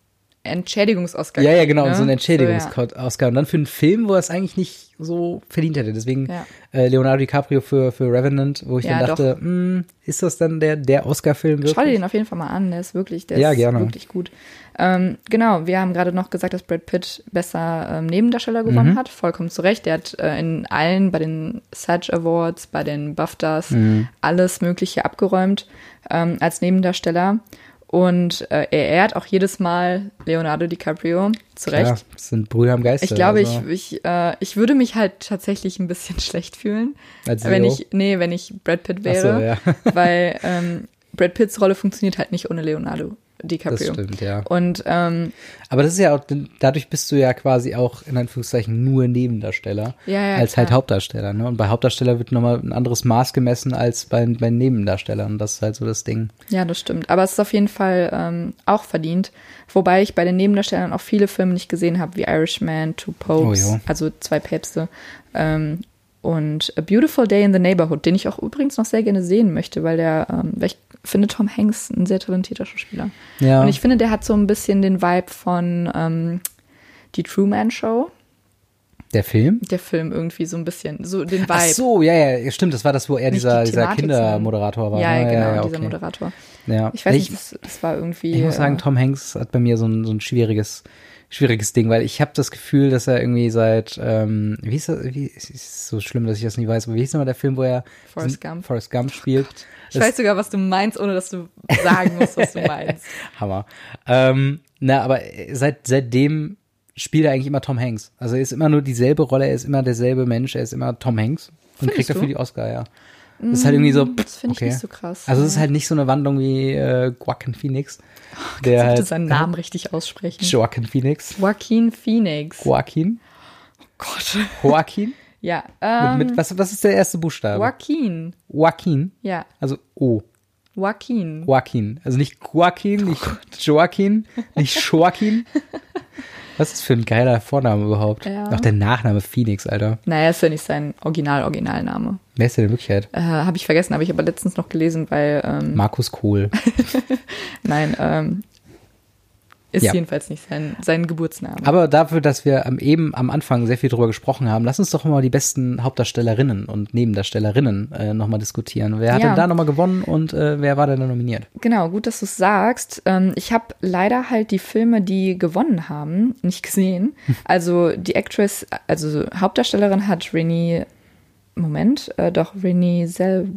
Entschädigungs-Oscar Ja, ja, genau, ne? und so ein So, Entschädigungs-Oscar. Und dann für einen Film, wo er es eigentlich nicht so verdient hätte. Deswegen Ja. äh, Leonardo DiCaprio für, für Revenant, wo ich Ja, dann dachte, hm, ist das dann der, der Oscar-Film ja. Schau dir den auf jeden Fall mal an, der ist wirklich, der Ja, ist wirklich gut. Ähm, genau, wir haben gerade noch gesagt, dass Brad Pitt besser ähm, Nebendarsteller Mhm. gewonnen hat, vollkommen zu Recht. Der hat äh, in allen, bei den Sage Awards, bei den BAFTAs, Mhm. alles Mögliche abgeräumt ähm, als Nebendarsteller. Und äh, er ehrt auch jedes Mal Leonardo DiCaprio, zu Recht. Ja, das sind Brüder am Geiste. Ich glaube, also, ich, ich, äh, ich würde mich halt tatsächlich ein bisschen [laughs] schlecht fühlen, Als wenn Leo? ich, nee, wenn ich Brad Pitt wäre, so, ja. [laughs] weil ähm, Brad Pitts Rolle funktioniert halt nicht ohne Leonardo Das DiCaprio. stimmt, ja. Und ähm, Aber das ist ja auch, dadurch bist du ja quasi auch in Anführungszeichen nur Nebendarsteller. Ja, ja, als halt klar. Hauptdarsteller. Ne? Und bei Hauptdarsteller wird nochmal ein anderes Maß gemessen als bei, bei Nebendarstellern. Das ist halt so das Ding. ja, das stimmt. Aber es ist auf jeden Fall ähm, auch verdient. Wobei ich bei den Nebendarstellern auch viele Filme nicht gesehen habe, wie Irishman, Two Popes, Oh, also zwei Päpste. Ähm, und A Beautiful Day in the Neighborhood, den ich auch übrigens noch sehr gerne sehen möchte, weil der, ähm, weil ich finde Tom Hanks ein sehr talentierter Schauspieler. Ja. Und ich finde, der hat so ein bisschen den Vibe von ähm, die Truman Show. Der Film? Der Film irgendwie so ein bisschen, so den Vibe. Ach so, ja, ja, stimmt. Das war das, wo er Nicht dieser, die dieser Kindermoderator war. Ja, ne? genau, ja, dieser okay. Moderator. Ja. Ich weiß ich, nicht, das, das war irgendwie. ich muss sagen, äh, Tom Hanks hat bei mir so ein, so ein schwieriges, schwieriges Ding, weil ich habe das Gefühl, dass er irgendwie seit, ähm, wie ist das, wie, es ist so schlimm, dass ich das nicht weiß, aber wie hieß nochmal der Film, wo er Forrest Gump. Forrest Gump spielt? ich weiß sogar, was du meinst, ohne dass du sagen musst, was du [laughs] meinst. Hammer. Ähm, na, aber seit, seitdem spielt er eigentlich immer Tom Hanks. Also er ist immer nur dieselbe Rolle, er ist immer derselbe Mensch, er ist immer Tom Hanks und Findest kriegt dafür du? die Oscar, ja. Das ist halt irgendwie so, Das finde ich okay. nicht so krass. Also es ist halt nicht so eine Wandlung wie äh, Joaquin Phoenix. der Kannst du halt, seinen Namen richtig aussprechen? Joaquin Phoenix. Joaquin Phoenix. Joaquin. Gott. [laughs] Joaquin. Ja, ähm, mit, mit, was, was ist der erste Buchstabe? Joaquin. Joaquin. Ja, Also O. Joaquin. Joaquin. Also nicht Joaquin, nicht Joaquin, nicht Joaquin. [laughs] Was ist für ein geiler Vorname überhaupt? Ja. Auch der Nachname Phoenix, Alter. Naja, ist ja nicht sein Original-Originalname. Wer ist denn in Wirklichkeit? Äh, habe ich vergessen, habe ich aber letztens noch gelesen, weil, ähm, Markus Kohl. [laughs] nein, ähm, ist Ja. jedenfalls nicht sein, sein Geburtsname. Aber dafür, dass wir eben am Anfang sehr viel drüber gesprochen haben, lass uns doch mal die besten Hauptdarstellerinnen und Nebendarstellerinnen äh, nochmal diskutieren. Wer hat Ja. denn da nochmal gewonnen und äh, wer war denn da nominiert? Genau, gut, dass du es sagst. Ähm, ich habe leider halt die Filme, die gewonnen haben, nicht gesehen. [laughs] Also die Actress, also Hauptdarstellerin hat Renée, Moment, äh, doch Renée Sel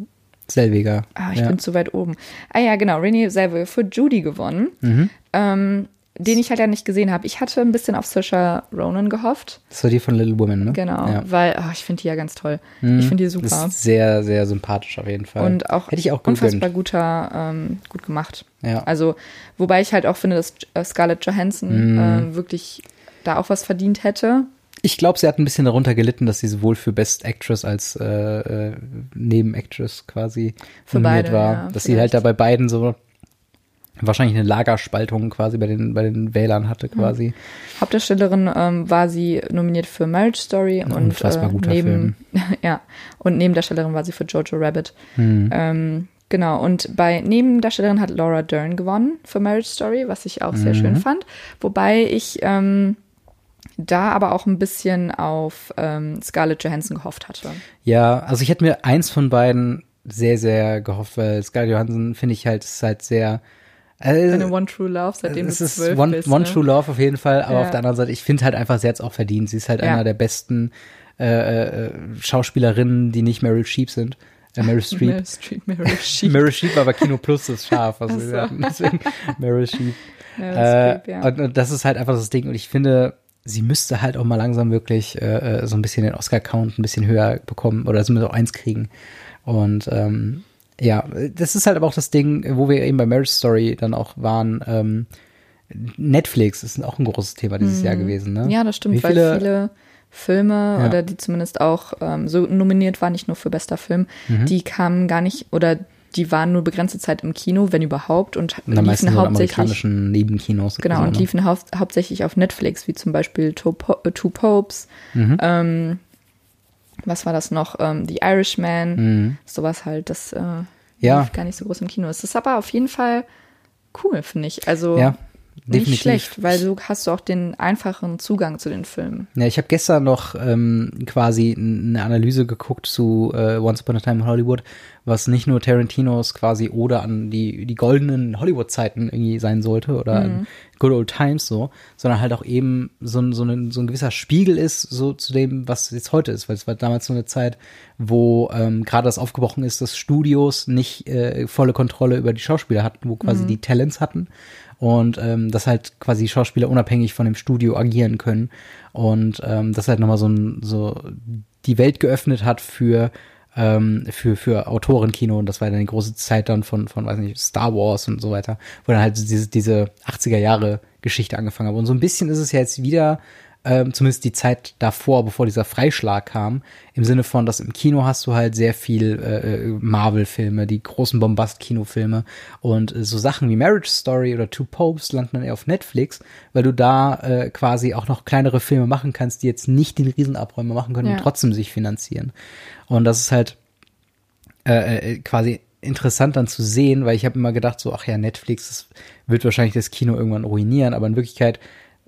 Selweger. Ah, ich ja. bin zu weit oben. Ah ja, genau, Renée Selve für Judy gewonnen, Mhm. ähm, den ich halt ja nicht gesehen habe. Ich hatte ein bisschen auf Saoirse Ronan gehofft. Das war die von Little Women, ne? Genau, Ja. weil oh, ich finde die ja ganz toll. Ich finde die super. Das ist sehr, sehr sympathisch auf jeden Fall. und auch, Hätte ich auch unfassbar guter, ähm, gut gemacht. Ja. Also, wobei ich halt auch finde, dass äh, Scarlett Johansson Mhm. äh, wirklich da auch was verdient hätte. Ich glaube, sie hat ein bisschen darunter gelitten, dass sie sowohl für Best Actress als äh, äh, Nebenactress quasi Für nominiert beide, war. ja, dass sie halt vielleicht. da bei beiden so wahrscheinlich eine Lagerspaltung quasi bei den, bei den Wählern hatte quasi. Hauptdarstellerin ähm, war sie nominiert für Marriage Story Ein und äh, neben [laughs] ja und Nebendarstellerin war sie für Jojo Rabbit. Hm. Ähm, genau und bei Nebendarstellerin hat Laura Dern gewonnen für Marriage Story, was ich auch sehr Mhm. schön fand. Wobei ich ähm, da aber auch ein bisschen auf ähm, Scarlett Johansson gehofft hatte. Ja, also ich hätte mir eins von beiden sehr, sehr gehofft, weil Scarlett Johansson finde ich halt, ist halt sehr äh, Deine One True Love, seitdem es du ist zwölf One, bist. One ne? True Love auf jeden Fall, aber Ja. auf der anderen Seite, ich finde halt einfach, sie hat es auch verdient. Sie ist halt Ja. einer der besten äh, äh, Schauspielerinnen, die nicht Meryl Streep sind. Äh, Meryl [laughs] Streep. Meryl Streep, Meryl [laughs] Streep. Meryl Streep, aber Kino Plus ist scharf. Also so. deswegen [laughs] Meryl Streep. Meryl Äh, Streep, ja. und, und das ist halt einfach das Ding. Und ich finde, sie müsste halt auch mal langsam wirklich äh, äh, so ein bisschen den Oscar-Count ein bisschen höher bekommen oder zumindest auch eins kriegen. Und ähm, ja, das ist halt aber auch das Ding, wo wir eben bei Marriage Story dann auch waren. Ähm, Netflix ist auch ein großes Thema dieses Jahr gewesen. Ne? Mhm. Ja, das stimmt, Wie weil viele, viele Filme Ja. oder die zumindest auch ähm, so nominiert waren, nicht nur für bester Film, Mhm. die kamen gar nicht oder die waren nur begrenzte Zeit im Kino, wenn überhaupt, und und liefen hauptsächlich amerikanischen Nebenkinos. genau und ne? liefen hau hauptsächlich auf Netflix, wie zum Beispiel Two, po Two Popes, Mhm. ähm, was war das noch, ähm, The Irishman, Mhm. sowas halt, das äh, Ja. lief gar nicht so groß im Kino. Es ist aber auf jeden Fall cool, finde ich. Also Ja, nicht definitiv. schlecht, weil so hast du auch den einfachen Zugang zu den Filmen. Ja, ich habe gestern noch ähm, quasi eine Analyse geguckt zu äh, Once Upon a Time in Hollywood, was nicht nur Tarantinos quasi oder an die, die goldenen Hollywood-Zeiten irgendwie sein sollte oder an Good Old Times so, sondern halt auch eben so ein, so, ein, so ein gewisser Spiegel ist so zu dem, was jetzt heute ist, weil es war damals so eine Zeit, wo ähm, gerade das aufgebrochen ist, dass Studios nicht äh, volle Kontrolle über die Schauspieler hatten, wo quasi die Talents hatten und ähm, dass halt quasi Schauspieler unabhängig von dem Studio agieren können. Und ähm, das halt nochmal so, ein, so die Welt geöffnet hat für ähm, für für Autorenkino. Und das war dann die große Zeit dann von von weiß nicht Star Wars und so weiter, wo dann halt diese diese 80er Jahre Geschichte angefangen hat und so ein bisschen ist es ja jetzt wieder ähm, zumindest die Zeit davor, bevor dieser Freischlag kam, im Sinne von, dass im Kino hast du halt sehr viel äh, äh, Marvel-Filme, die großen Bombast-Kinofilme und äh, so Sachen wie Marriage Story oder Two Popes landen dann eher auf Netflix, weil du da äh, quasi auch noch kleinere Filme machen kannst, die jetzt nicht den Riesenabräumer machen können Ja. und trotzdem sich finanzieren. Und das ist halt äh, äh, quasi interessant dann zu sehen, weil ich habe immer gedacht so, ach ja, Netflix das wird wahrscheinlich das Kino irgendwann ruinieren, aber in Wirklichkeit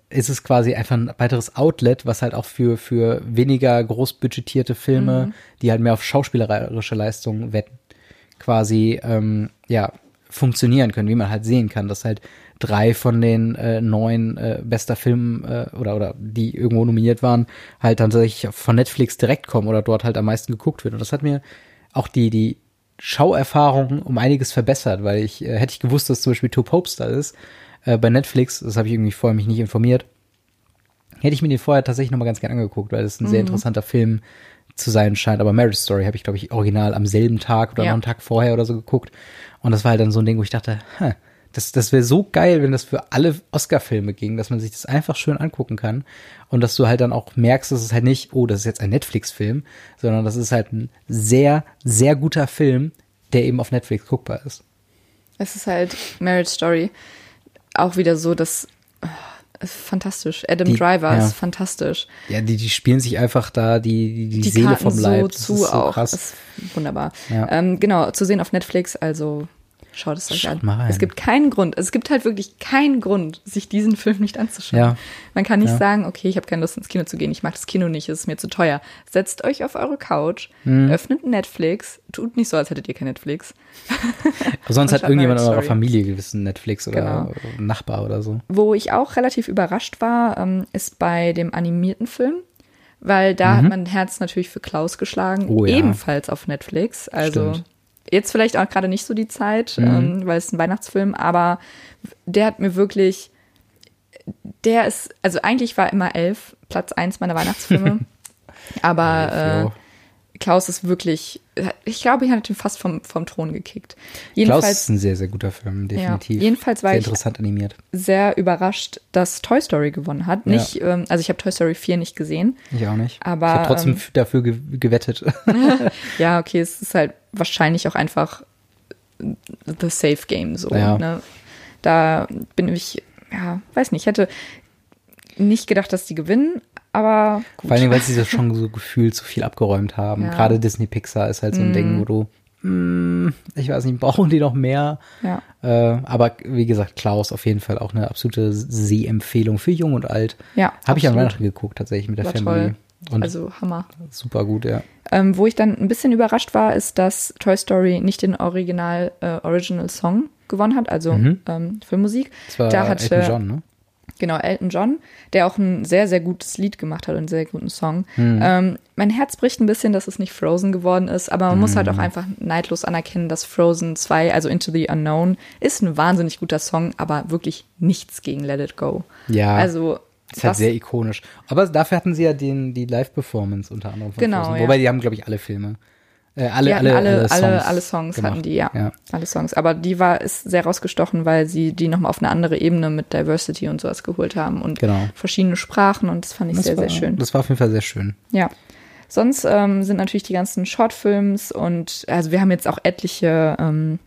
ist es quasi einfach ein weiteres Outlet, was halt auch für, für weniger großbudgetierte Filme, Mhm. die halt mehr auf schauspielerische Leistungen wetten, quasi, ähm, ja, funktionieren können, wie man halt sehen kann, dass halt drei von den äh, neun äh, bester Filmen äh, oder oder die irgendwo nominiert waren, halt dann tatsächlich von Netflix direkt kommen oder dort halt am meisten geguckt wird. Und das hat mir auch die die Schauerfahrung um einiges verbessert, weil ich äh, hätte ich gewusst, dass zum Beispiel Two Popes da ist äh, bei Netflix, das habe ich irgendwie vorher mich nicht informiert, hätte ich mir den vorher tatsächlich nochmal ganz gern angeguckt, weil es ein sehr interessanter Film zu sein scheint. Aber Marriage Story habe ich, glaube ich, original am selben Tag oder Ja. noch einen Tag vorher oder so geguckt. Und das war halt dann so ein Ding, wo ich dachte, huh, das, das wäre so geil, wenn das für alle Oscar-Filme ging, dass man sich das einfach schön angucken kann. Und dass du halt dann auch merkst, dass es halt nicht, oh, das ist jetzt ein Netflix-Film, sondern das ist halt ein sehr, sehr guter Film, der eben auf Netflix guckbar ist. Es ist halt Marriage Story. Auch wieder so, das oh, ist fantastisch. Adam Die- Driver ja. ist fantastisch. Ja, die, die spielen sich einfach da die, die, die, Die Seele Karten vom Leib. so Das zu ist so auch. krass. Das ist wunderbar. Ja. Ähm, genau, zu sehen auf Netflix, also schaut es euch Schaut an. Es gibt keinen Grund, es gibt halt wirklich keinen Grund, sich diesen Film nicht anzuschauen. Ja. Man kann nicht Ja. sagen, okay, ich habe keine Lust ins Kino zu gehen, ich mag das Kino nicht, es ist mir zu teuer. Setzt euch auf eure Couch, Mhm. öffnet Netflix, tut nicht so, als hättet ihr kein Netflix. [laughs] Sonst hat irgendjemand in eurer. Familie gewissen Netflix oder Genau. Nachbar oder so. Wo ich auch relativ überrascht war, ähm, ist bei dem animierten Film, weil da hat mein Herz natürlich für Klaus geschlagen, Mhm. Oh ja. ebenfalls auf Netflix. Also Stimmt. Jetzt vielleicht auch gerade nicht so die Zeit, Mhm. ähm, weil es ein Weihnachtsfilm, aber der hat mir wirklich, der ist, also eigentlich war immer elf Platz eins meiner Weihnachtsfilme, [laughs] aber äh, Klaus ist wirklich, ich glaube, er hat ihn fast vom, vom Thron gekickt. Klaus Jedenfalls ist ein sehr, sehr guter Film, definitiv. jedenfalls war sehr ich- interessant animiert. sehr überrascht, dass Toy Story gewonnen hat. Ja. Nicht, ähm, also ich habe Toy Story 4 nicht gesehen. Ich auch nicht. Aber, ich habe trotzdem ähm, dafür ge gewettet. [laughs] [laughs] Ja, okay, es ist halt wahrscheinlich auch einfach the safe game so. Ja. Ne? Da bin ich, ja, weiß nicht, ich hätte nicht gedacht, dass die gewinnen, aber gut. Vor Dingen, weil sie das schon so gefühlt zu viel abgeräumt haben. Ja. Gerade Disney Pixar ist halt so ein Ding, wo du, mm, ich weiß nicht, [laughs] brauchen die noch mehr? ja. Äh, aber wie gesagt, Klaus auf jeden Fall auch eine absolute Sehempfehlung für Jung und Alt. Ja, Habe ich an absolut. Weihnachten geguckt, tatsächlich mit der War Family. also Hammer. super gut, ja. Ähm, wo ich dann ein bisschen überrascht war, ist, dass Toy Story nicht den Original äh, Original Song gewonnen hat, also ähm, Filmmusik. Das war da hat Elton äh, John, ne? Genau, Elton John, der auch ein sehr, sehr gutes Lied gemacht hat und einen sehr guten Song. Mhm. Ähm, mein Herz bricht ein bisschen, dass es nicht Frozen geworden ist, aber man muss halt Mhm. auch einfach neidlos anerkennen, dass Frozen 2, also Into the Unknown, ist ein wahnsinnig guter Song, aber wirklich nichts gegen Let It Go. Ja. Also, Ist halt das- sehr ikonisch. Aber dafür hatten sie ja den, die Live-Performance unter anderem von Genau, Frozen. ja. Wobei die haben, glaube ich, alle Filme. Äh, alle, alle, alle, alle, Songs, alle, Songs gemacht. hatten die, ja. ja. Alle Songs. Aber die war, ist sehr rausgestochen, weil sie die nochmal auf eine andere Ebene mit Diversity und sowas geholt haben und Genau. verschiedene Sprachen und das fand ich Das sehr, war, sehr schön. Das war auf jeden Fall sehr schön. Ja. Sonst ähm, sind natürlich die ganzen Shortfilms und also wir haben jetzt auch etliche ähm,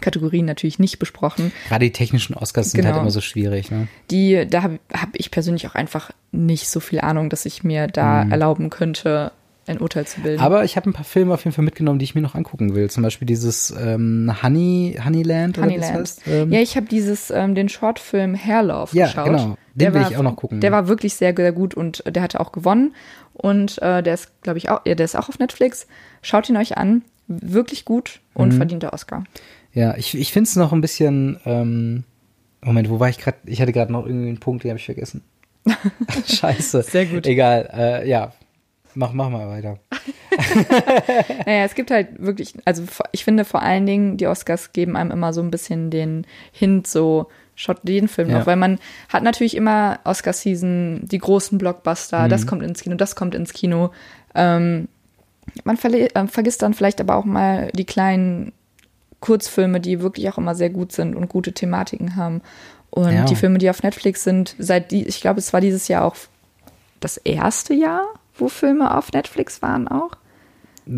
Kategorien natürlich nicht besprochen. Gerade die technischen Oscars sind Genau. halt immer so schwierig, ne? Die, da habe hab ich persönlich auch einfach nicht so viel Ahnung, dass ich mir da erlauben könnte, ein Urteil zu bilden. Aber ich habe ein paar Filme auf jeden Fall mitgenommen, die ich mir noch angucken will. Zum Beispiel dieses ähm, Honey, Honeyland oder wie das Honeyland. heißt. Ähm, ja, ich habe dieses, ähm, den Shortfilm Hair Love Ja, geschaut. genau. Den Der will war- ich auch noch gucken. Der war wirklich sehr, sehr gut und der hatte auch gewonnen. Und äh, der ist, glaube ich, auch, ja, der ist auch auf Netflix. Schaut ihn euch an. Wirklich gut und Mhm. verdienter Oscar. Ja, ich, ich finde es noch ein bisschen. Ähm, Moment, wo war ich gerade? Ich hatte gerade noch irgendwie einen Punkt, den habe ich vergessen. [laughs] Scheiße. Sehr gut. Egal. Äh, ja, mach, mach mal weiter. [laughs] Naja, es gibt halt wirklich, also ich finde vor allen Dingen, die Oscars geben einem immer so ein bisschen den Hint, so schaut den Film Ja. noch, weil man hat natürlich immer Oscar-Season, die großen Blockbuster, Mhm. das kommt ins Kino, das kommt ins Kino. Ähm, man äh, vergisst dann vielleicht aber auch mal die kleinen Kurzfilme, die wirklich auch immer sehr gut sind und gute Thematiken haben. Und Ja. die Filme, die auf Netflix sind, seit die, ich glaube, es war dieses Jahr auch das erste Jahr, wo Filme auf Netflix waren auch.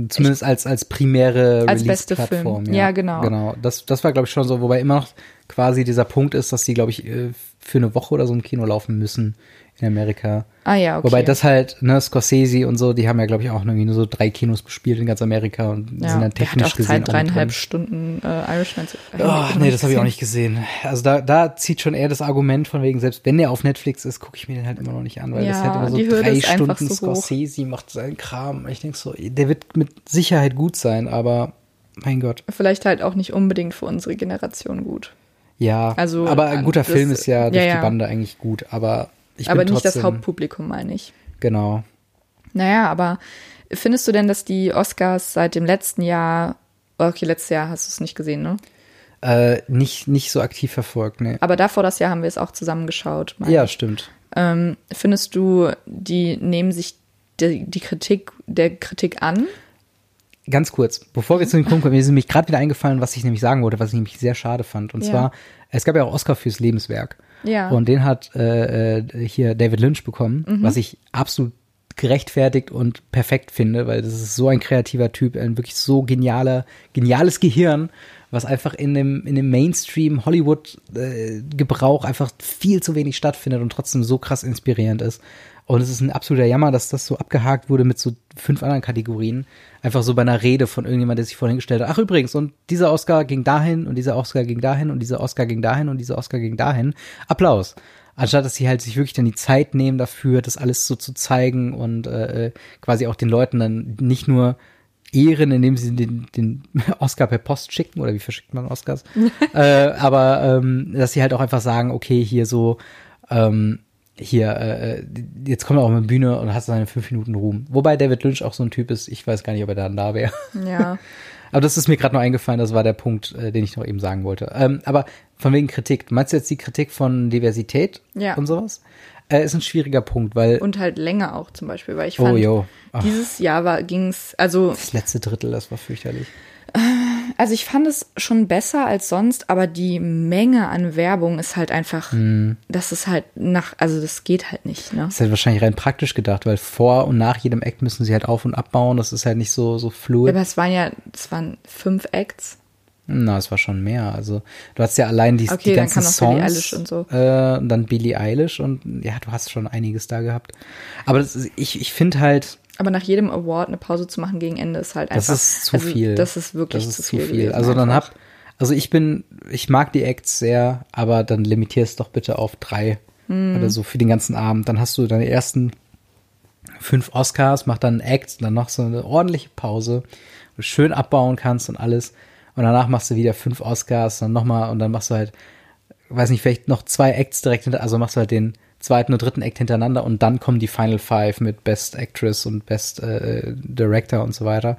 Zumindest als, als primäre Als beste. Film. Ja, genau. Genau. Das, das war, glaube ich, schon so, wobei immer noch quasi dieser Punkt ist, dass die, glaube ich, äh, für eine Woche oder so im Kino laufen müssen in Amerika. Ah ja, okay. Wobei das halt, ne, Scorsese und so, die haben ja, glaube ich, auch irgendwie nur so drei Kinos bespielt in ganz Amerika und ja, sind dann der hat technisch auch gesehen Zeit, dreieinhalb. Stunden äh, Irishman zu Oh, nee, das habe ich auch nicht gesehen. Also da, da zieht schon eher das Argument von wegen, selbst wenn der auf Netflix ist, gucke ich mir den halt immer noch nicht an, weil das Ja, halt immer so drei Stunden so. Scorsese macht seinen Kram. Ich denk so, der wird mit Sicherheit gut sein, aber mein Gott. Vielleicht halt auch nicht unbedingt für unsere Generation gut. Ja, Also, aber ein guter das- Film ist ja durch ja. die Bande eigentlich gut, aber ich aber nicht das trotzdem, Hauptpublikum, meine ich. Genau. Naja, aber findest du denn, dass die Oscars seit dem letzten Jahr, okay, letztes Jahr hast du es nicht gesehen, ne? Äh, nicht, nicht so aktiv verfolgt, ne. Aber davor das Jahr haben wir es auch zusammengeschaut. meine Ja, stimmt. Ähm, findest du, die nehmen sich die, die Kritik der Kritik an? Ganz kurz, bevor wir zu dem Punkt kommen, mir ist nämlich gerade wieder eingefallen, was ich nämlich sagen wollte, was ich nämlich sehr schade fand. Und Ja. zwar, es gab ja auch Oscar fürs Lebenswerk. Ja. Und den hat äh, äh, hier David Lynch bekommen, Mhm. was ich absolut gerechtfertigt und perfekt finde, weil das ist so ein kreativer Typ, ein wirklich so genialer, geniales Gehirn, was einfach in dem, in dem Mainstream Hollywood-Gebrauch einfach viel zu wenig stattfindet und trotzdem so krass inspirierend ist. Und es ist ein absoluter Jammer, dass das so abgehakt wurde mit so fünf anderen Kategorien. Einfach so bei einer Rede von irgendjemand, der sich vorhin gestellt hat. Ach übrigens, und dieser Oscar ging dahin und dieser Oscar ging dahin und dieser Oscar ging dahin und dieser Oscar ging dahin. Applaus. Anstatt dass sie halt sich wirklich dann die Zeit nehmen dafür, das alles so zu zeigen und äh, äh, quasi auch den Leuten dann nicht nur ehren, indem sie den, den [laughs] Oscar per Post schicken oder wie verschickt man Oscars, [laughs] äh, aber ähm, dass sie halt auch einfach sagen, okay, hier so, ähm, hier, äh, jetzt kommt er auch mit Bühne und hast seine fünf Minuten Ruhm. Wobei David Lynch auch so ein Typ ist, ich weiß gar nicht, ob er dann da wäre. Ja. [laughs] Aber das ist mir gerade noch eingefallen, das war der Punkt, äh, den ich noch eben sagen wollte. Ähm, aber von wegen Kritik, meinst du jetzt die Kritik von Diversität Ja. und sowas? Äh, ist ein schwieriger Punkt, weil, Und halt länger auch zum Beispiel, weil ich oh fand, jo, Ach, dieses Jahr war, ging's, also, das letzte Drittel, das war fürchterlich. [laughs] also ich fand es schon besser als sonst, aber die Menge an Werbung ist halt einfach, Hm. das ist halt nach, also das geht halt nicht, ne? Das ist halt wahrscheinlich rein praktisch gedacht, weil vor und nach jedem Act müssen sie halt auf- und abbauen, das ist halt nicht so, so Ja, fluid. aber es waren ja, es waren fünf Acts. Na, es war schon mehr. Also du hast ja allein die, Okay, die dann ganzen Songs Eilish und so. äh, und dann Billie Eilish und ja, du hast schon einiges da gehabt. Aber das, ist- ich, ich finde halt, Aber nach jedem Award eine Pause zu machen gegen Ende ist halt das einfach. ist zu also, viel. Das ist wirklich das ist zu viel. gewesen Also dann einfach. hab, also ich bin, ich mag die Acts sehr, aber dann limitier es doch bitte auf drei Hm. oder so für den ganzen Abend. Dann hast du deine ersten fünf Oscars, mach dann einen Act, dann noch so eine ordentliche Pause, wo du schön abbauen kannst und alles. Und danach machst du wieder fünf Oscars, dann nochmal und dann machst du halt, weiß nicht, vielleicht noch zwei Acts direkt hinter, also machst du halt den zweiten und dritten Act hintereinander und dann kommen die Final Five mit Best Actress und Best äh, Director und so weiter.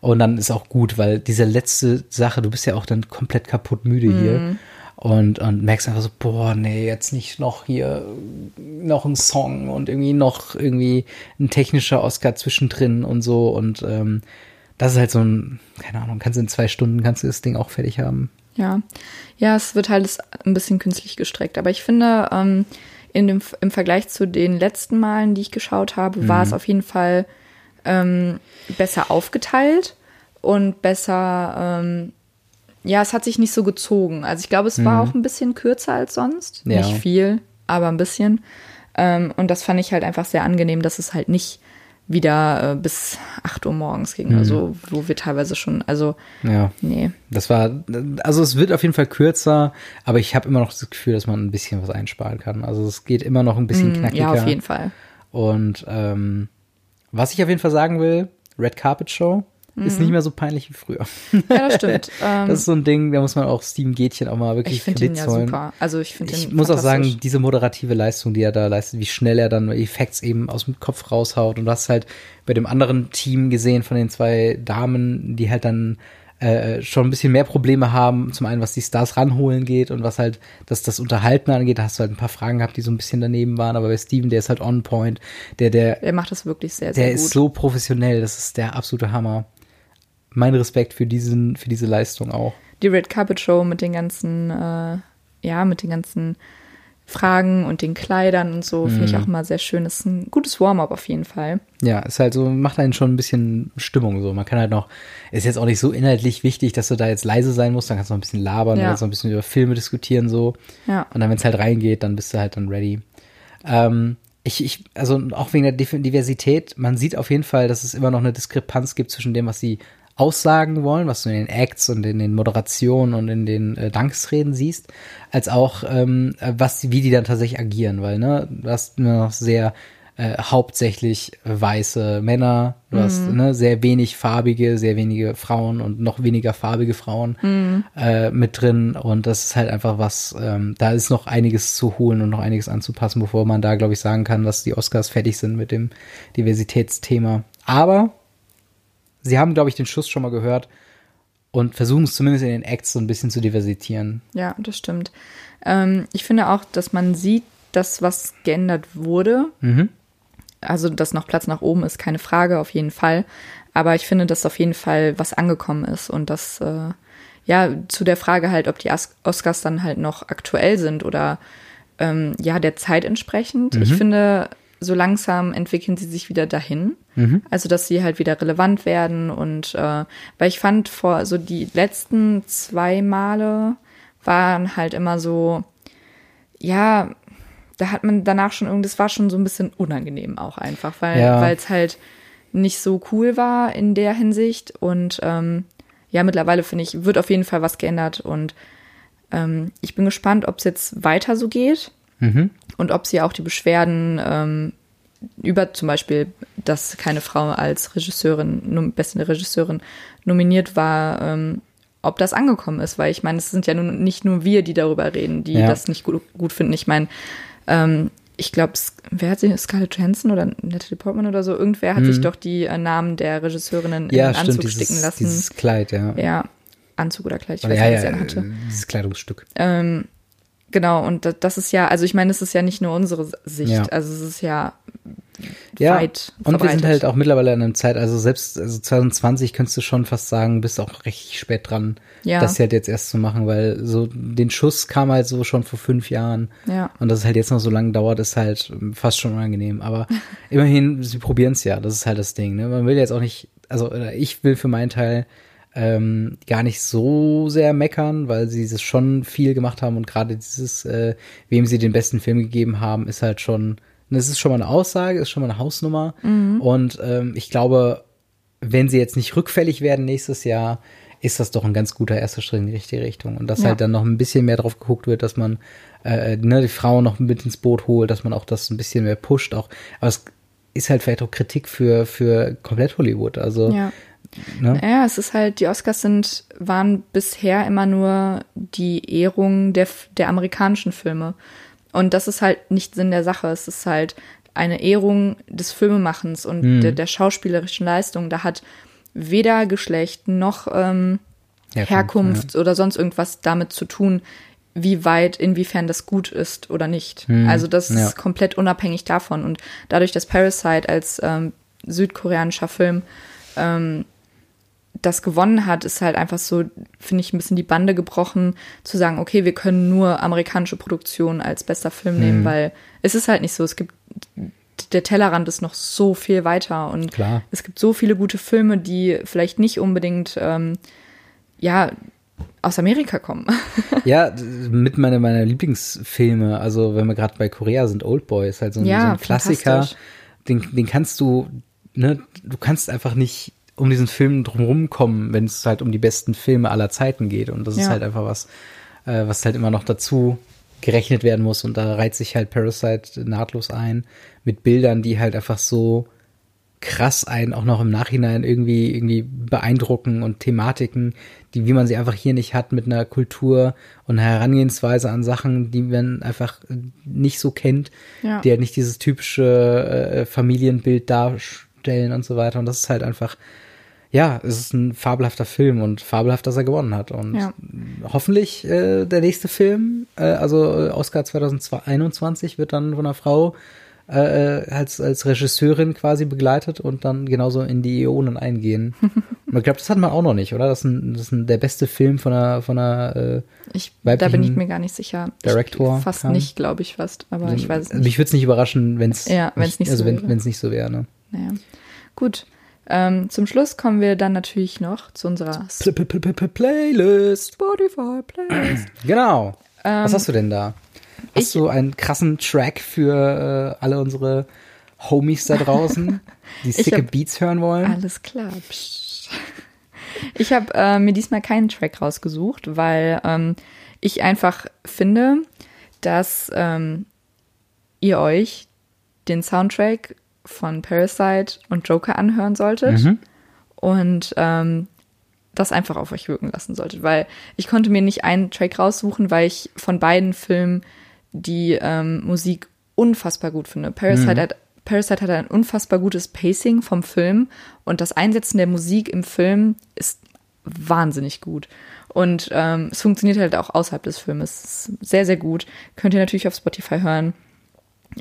Und dann ist auch gut, weil diese letzte Sache, du bist ja auch dann komplett kaputt müde hier. Und, und merkst einfach so, boah, nee, jetzt nicht noch hier noch ein Song und irgendwie noch irgendwie ein technischer Oscar zwischendrin und so. Und ähm, das ist halt so ein, keine Ahnung, kannst du in zwei Stunden, kannst du das Ding auch fertig haben. Ja. Ja, es wird halt ein bisschen künstlich gestreckt. Aber ich finde, ähm, in dem, im Vergleich zu den letzten Malen, die ich geschaut habe, war es auf jeden Fall ähm, besser aufgeteilt und besser, ähm, ja, es hat sich nicht so gezogen. Also ich glaube, es war auch ein bisschen kürzer als sonst. Ja. Nicht viel, aber ein bisschen. Ähm, und das fand ich halt einfach sehr angenehm, dass es halt nicht wieder äh, bis 8 Uhr morgens ging. Also, wo wir teilweise schon, also, Ja. nee. Das war, also es wird auf jeden Fall kürzer, aber ich habe immer noch das Gefühl, dass man ein bisschen was einsparen kann. Also es geht immer noch ein bisschen knackiger. Ja, auf jeden Fall. Und ähm, was ich auf jeden Fall sagen will, Red Carpet Show ist Mhm. nicht mehr so peinlich wie früher. Ja, das stimmt. [laughs] Das ist so ein Ding, da muss man auch Steven Gätchen auch mal wirklich ich finde ihn ja super. Also ich finde Ich muss auch sagen, diese moderative Leistung, die er da leistet, wie schnell er dann Effekts eben aus dem Kopf raushaut. Und du hast halt bei dem anderen Team gesehen von den zwei Damen, die halt dann äh, schon ein bisschen mehr Probleme haben. Zum einen, was die Stars ranholen geht und was halt das, das Unterhalten angeht. Da hast du halt ein paar Fragen gehabt, die so ein bisschen daneben waren. Aber bei Steven, der ist halt on point. Der, der, Er macht das wirklich sehr, sehr der gut. ist so professionell. Das ist der absolute Hammer. Mein Respekt für diesen, für diese Leistung auch. Die Red Carpet Show mit den ganzen, äh, ja, mit den ganzen Fragen und den Kleidern und so, finde ich Mhm. auch mal sehr schön. Das ist ein gutes Warm-up auf jeden Fall. Ja, ist halt so, macht einen schon ein bisschen Stimmung so. Man kann halt noch, ist jetzt auch nicht so inhaltlich wichtig, dass du da jetzt leise sein musst, dann kannst du noch ein bisschen labern, Ja. dann kannst du noch ein bisschen über Filme diskutieren so. Ja. Und dann, wenn es halt reingeht, dann bist du halt dann ready. Ähm, ich, ich, also auch wegen der Diversität, man sieht auf jeden Fall, dass es immer noch eine Diskrepanz gibt zwischen dem, was sie aussagen wollen, was du in den Acts und in den Moderationen und in den äh, Danksreden siehst, als auch ähm, was, wie die dann tatsächlich agieren, weil ne, du hast nur noch sehr äh, hauptsächlich weiße Männer, du mhm. hast ne, sehr wenig farbige, sehr wenige Frauen und noch weniger farbige Frauen mhm. äh, mit drin und das ist halt einfach was, ähm, da ist noch einiges zu holen und noch einiges anzupassen, bevor man da, glaube ich, sagen kann, dass die Oscars fertig sind mit dem Diversitätsthema. Aber sie haben, glaube ich, den Schuss schon mal gehört und versuchen es zumindest in den Acts so ein bisschen zu diversitieren. Ja, das stimmt. Ähm, ich finde auch, dass man sieht, dass was geändert wurde. Mhm. Also, dass noch Platz nach oben ist, keine Frage, auf jeden Fall. Aber ich finde, dass auf jeden Fall was angekommen ist und dass, äh, ja, zu der Frage halt, ob die Oscars dann halt noch aktuell sind oder ähm, ja, der Zeit entsprechend. Mhm. Ich finde, so langsam entwickeln sie sich wieder dahin. Mhm. Also, dass sie halt wieder relevant werden. Und äh, weil ich fand, vor so die letzten zwei Male waren halt immer so, ja, da hat man danach schon irgendwie, das war schon so ein bisschen unangenehm auch einfach, weil ja. es halt nicht so cool war in der Hinsicht. Und ähm, ja, mittlerweile finde ich, wird auf jeden Fall was geändert. Und ähm, ich bin gespannt, ob es jetzt weiter so geht. Mhm. Und ob sie auch die Beschwerden ähm, über zum Beispiel, dass keine Frau als Regisseurin, beste Regisseurin nominiert war, ähm, ob das angekommen ist, weil ich meine, es sind ja nun nicht nur wir, die darüber reden, die ja. das nicht gut, gut finden. Ich meine, ähm, ich glaube, wer hat sie, Scarlett Johansson oder Natalie Portman oder so, irgendwer hat hm. sich mhm. doch die äh, Namen der Regisseurinnen ja, in den Anzug dieses, sticken lassen. Dieses Kleid, ja. Ja, Anzug oder Kleid, ich weiß ja, nicht, was er hatte. Dieses Kleidungsstück. Ähm, Genau, und das ist ja, also ich meine, es ist ja nicht nur unsere Sicht, ja. also es ist ja, ja weit und verbreitet. wir sind halt auch mittlerweile in einer Zeit, also selbst also 2020 könntest du schon fast sagen, bist auch recht spät dran, ja. das halt jetzt erst zu machen, weil so den Schuss kam halt so schon vor fünf Jahren ja. und dass es halt jetzt noch so lange dauert, ist halt fast schon unangenehm, aber immerhin, sie probieren es ja, das ist halt das Ding, ne? man will jetzt auch nicht, also ich will für meinen Teil ähm, gar nicht so sehr meckern, weil sie es schon viel gemacht haben und gerade dieses, äh, wem sie den besten Film gegeben haben, ist halt schon, das ist schon mal eine Aussage, ist schon mal eine Hausnummer. Mhm. Und ähm, ich glaube, wenn sie jetzt nicht rückfällig werden nächstes Jahr, ist das doch ein ganz guter erster Schritt in die richtige Richtung. Und dass ja. halt dann noch ein bisschen mehr drauf geguckt wird, dass man äh, ne, die Frauen noch mit ins Boot holt, dass man auch das ein bisschen mehr pusht. Auch, aber es ist halt vielleicht auch Kritik für, für komplett Hollywood. Also ja. Ne? Ja, es ist halt, die Oscars sind, waren bisher immer nur die Ehrung der, der amerikanischen Filme. Und das ist halt nicht Sinn der Sache. Es ist halt eine Ehrung des Filmemachens und mhm. der, der, schauspielerischen Leistung. Da hat weder Geschlecht noch ähm, Herkunft, Herkunft ja. oder sonst irgendwas damit zu tun, wie weit, inwiefern das gut ist oder nicht. Mhm. Also das ja. ist komplett unabhängig davon. Und dadurch, dass Parasite als ähm, südkoreanischer Film ähm, das gewonnen hat, ist halt einfach so, finde ich, ein bisschen die Bande gebrochen, zu sagen, okay, wir können nur amerikanische Produktionen als bester Film mhm. nehmen, weil es ist halt nicht so. Es gibt, der Tellerrand ist noch so viel weiter und Klar. es gibt so viele gute Filme, die vielleicht nicht unbedingt, ähm, ja, aus Amerika kommen. [laughs] ja, mit meiner meiner Lieblingsfilme, also wenn wir gerade bei Korea sind, Old Boy ist halt so ein, ja, so ein Klassiker, den, den kannst du, ne, du kannst einfach nicht um diesen Film drumherum kommen, wenn es halt um die besten Filme aller Zeiten geht. Und das ja. ist halt einfach was, äh, was halt immer noch dazu gerechnet werden muss. Und da reiht sich halt Parasite nahtlos ein mit Bildern, die halt einfach so krass einen auch noch im Nachhinein irgendwie irgendwie beeindrucken und Thematiken, die wie man sie einfach hier nicht hat mit einer Kultur und einer Herangehensweise an Sachen, die man einfach nicht so kennt, ja. die halt nicht dieses typische äh, Familienbild darstellen und so weiter und das ist halt einfach ja, es ist ein fabelhafter Film und fabelhaft, dass er gewonnen hat. Und ja. hoffentlich äh, der nächste Film, äh, also äh, Oscar 2021, wird dann von einer Frau äh, als, als Regisseurin quasi begleitet und dann genauso in die Äonen eingehen. und [laughs] ich glaube, das hat man auch noch nicht, oder? Das ist, ein, das ist ein, der beste Film von einer, von einer äh, ich, Da bin ich mir gar nicht sicher. Director. Ich, fast kam. nicht, glaube ich fast, aber also, ich weiß es nicht. Mich würde es nicht überraschen, wenn es ja, nicht, nicht also so wenn es nicht so wäre. Ne? Naja. Gut. Ähm, zum Schluss kommen wir dann natürlich noch zu unserer Playlist. Spotify Playlist. [clears throat] Genau. Was Ähm, hast du denn da? Hast Ich- du einen krassen Track für äh, alle unsere Homies da draußen, [laughs] die sicke Beats hören wollen? Alles klar. Psst. Ich habe äh, mir diesmal keinen Track rausgesucht, weil ähm, ich einfach finde, dass ähm, ihr euch den Soundtrack von Parasite und Joker anhören solltet und ähm, das einfach auf euch wirken lassen solltet, weil ich konnte mir nicht einen Track raussuchen, weil ich von beiden Filmen die ähm, Musik unfassbar gut finde. Parasite, hat, Parasite hat ein unfassbar gutes Pacing vom Film und das Einsetzen der Musik im Film ist wahnsinnig gut. Und ähm, es funktioniert halt auch außerhalb des Filmes. Sehr, sehr gut. Könnt ihr natürlich auf Spotify hören.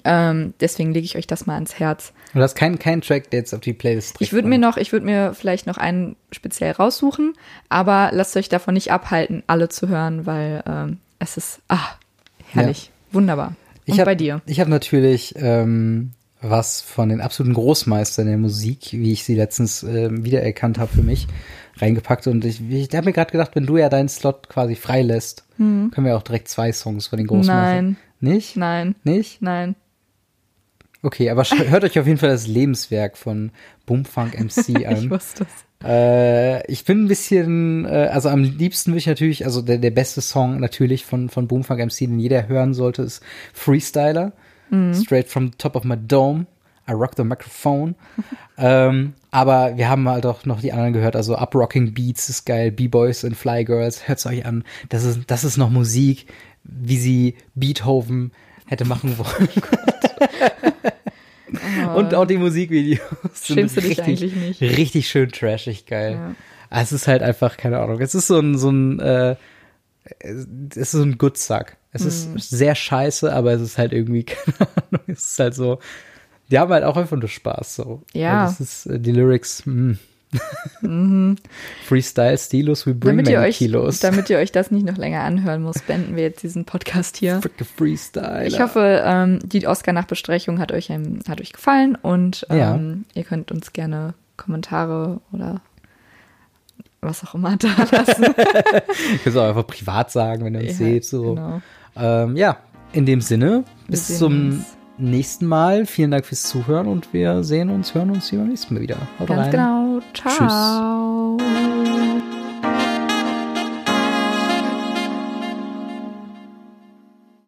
Ähm, deswegen lege ich euch das mal ans Herz. Du hast keinen keinen Track, der jetzt auf die Playlist Ich würde mir noch, ich würde mir vielleicht noch einen speziell raussuchen, aber lasst euch davon nicht abhalten, alle zu hören, weil ähm, es ist ah, herrlich, wunderbar. Und Ich hab, bei dir? Ich habe natürlich ähm, was von den absoluten Großmeistern der Musik, wie ich sie letztens ähm, wiedererkannt habe für mich, reingepackt. Und ich, ich habe mir gerade gedacht, wenn du ja deinen Slot quasi freilässt, können wir auch direkt zwei Songs von den Großmeistern. Nein. Nicht? Nein, Nicht? nein. Okay, aber hört euch auf jeden Fall das Lebenswerk von Boomfunk MC [laughs] Ich an. wusste es. Äh, ich bin ein bisschen, äh, also am liebsten würde ich natürlich, also der, der beste Song natürlich von, von Boomfunk MC, den jeder hören sollte, ist Freestyler. Straight from the top of my dome. I rock the microphone. [laughs] ähm, aber wir haben halt auch noch die anderen gehört, also Uprocking Beats ist geil, B-Boys und Fly Girls, hört's euch an. Das ist, das ist noch Musik, wie sie Beethoven hätte machen wollen. [laughs] Und auch die Musikvideos Schämst du dich richtig, eigentlich nicht? richtig schön trashig geil. Ja. Ah, Es ist halt einfach, keine Ahnung, es ist so ein, so ein, äh, es ist so ein Good Suck. Es Mhm. ist sehr scheiße, aber es ist halt irgendwie, [laughs] keine Ahnung, es ist halt so, die haben halt auch einfach nur Spaß, so. Ja. Das ist, äh, die Lyrics, mh. Freestyle Stilos, we bring Mhm. Damit many euch, kilos. damit ihr euch das nicht noch länger anhören müsst, beenden wir jetzt diesen Podcast hier. Freestyle. Ich hoffe, ähm, die Oscar-Nachbesprechung hat euch, ähm, hat euch gefallen und Ja. ähm, ihr könnt uns gerne Kommentare oder was auch immer [laughs] da lassen. [laughs] Könnt ihr auch einfach privat sagen, wenn ihr uns Ja, seht, so. Genau. Ähm, ja, in dem Sinne, bis zum uns. Nächsten Mal. Vielen Dank fürs Zuhören und wir sehen uns, hören uns hier beim nächsten Mal wieder. Haut Ganz rein. genau. Ciao.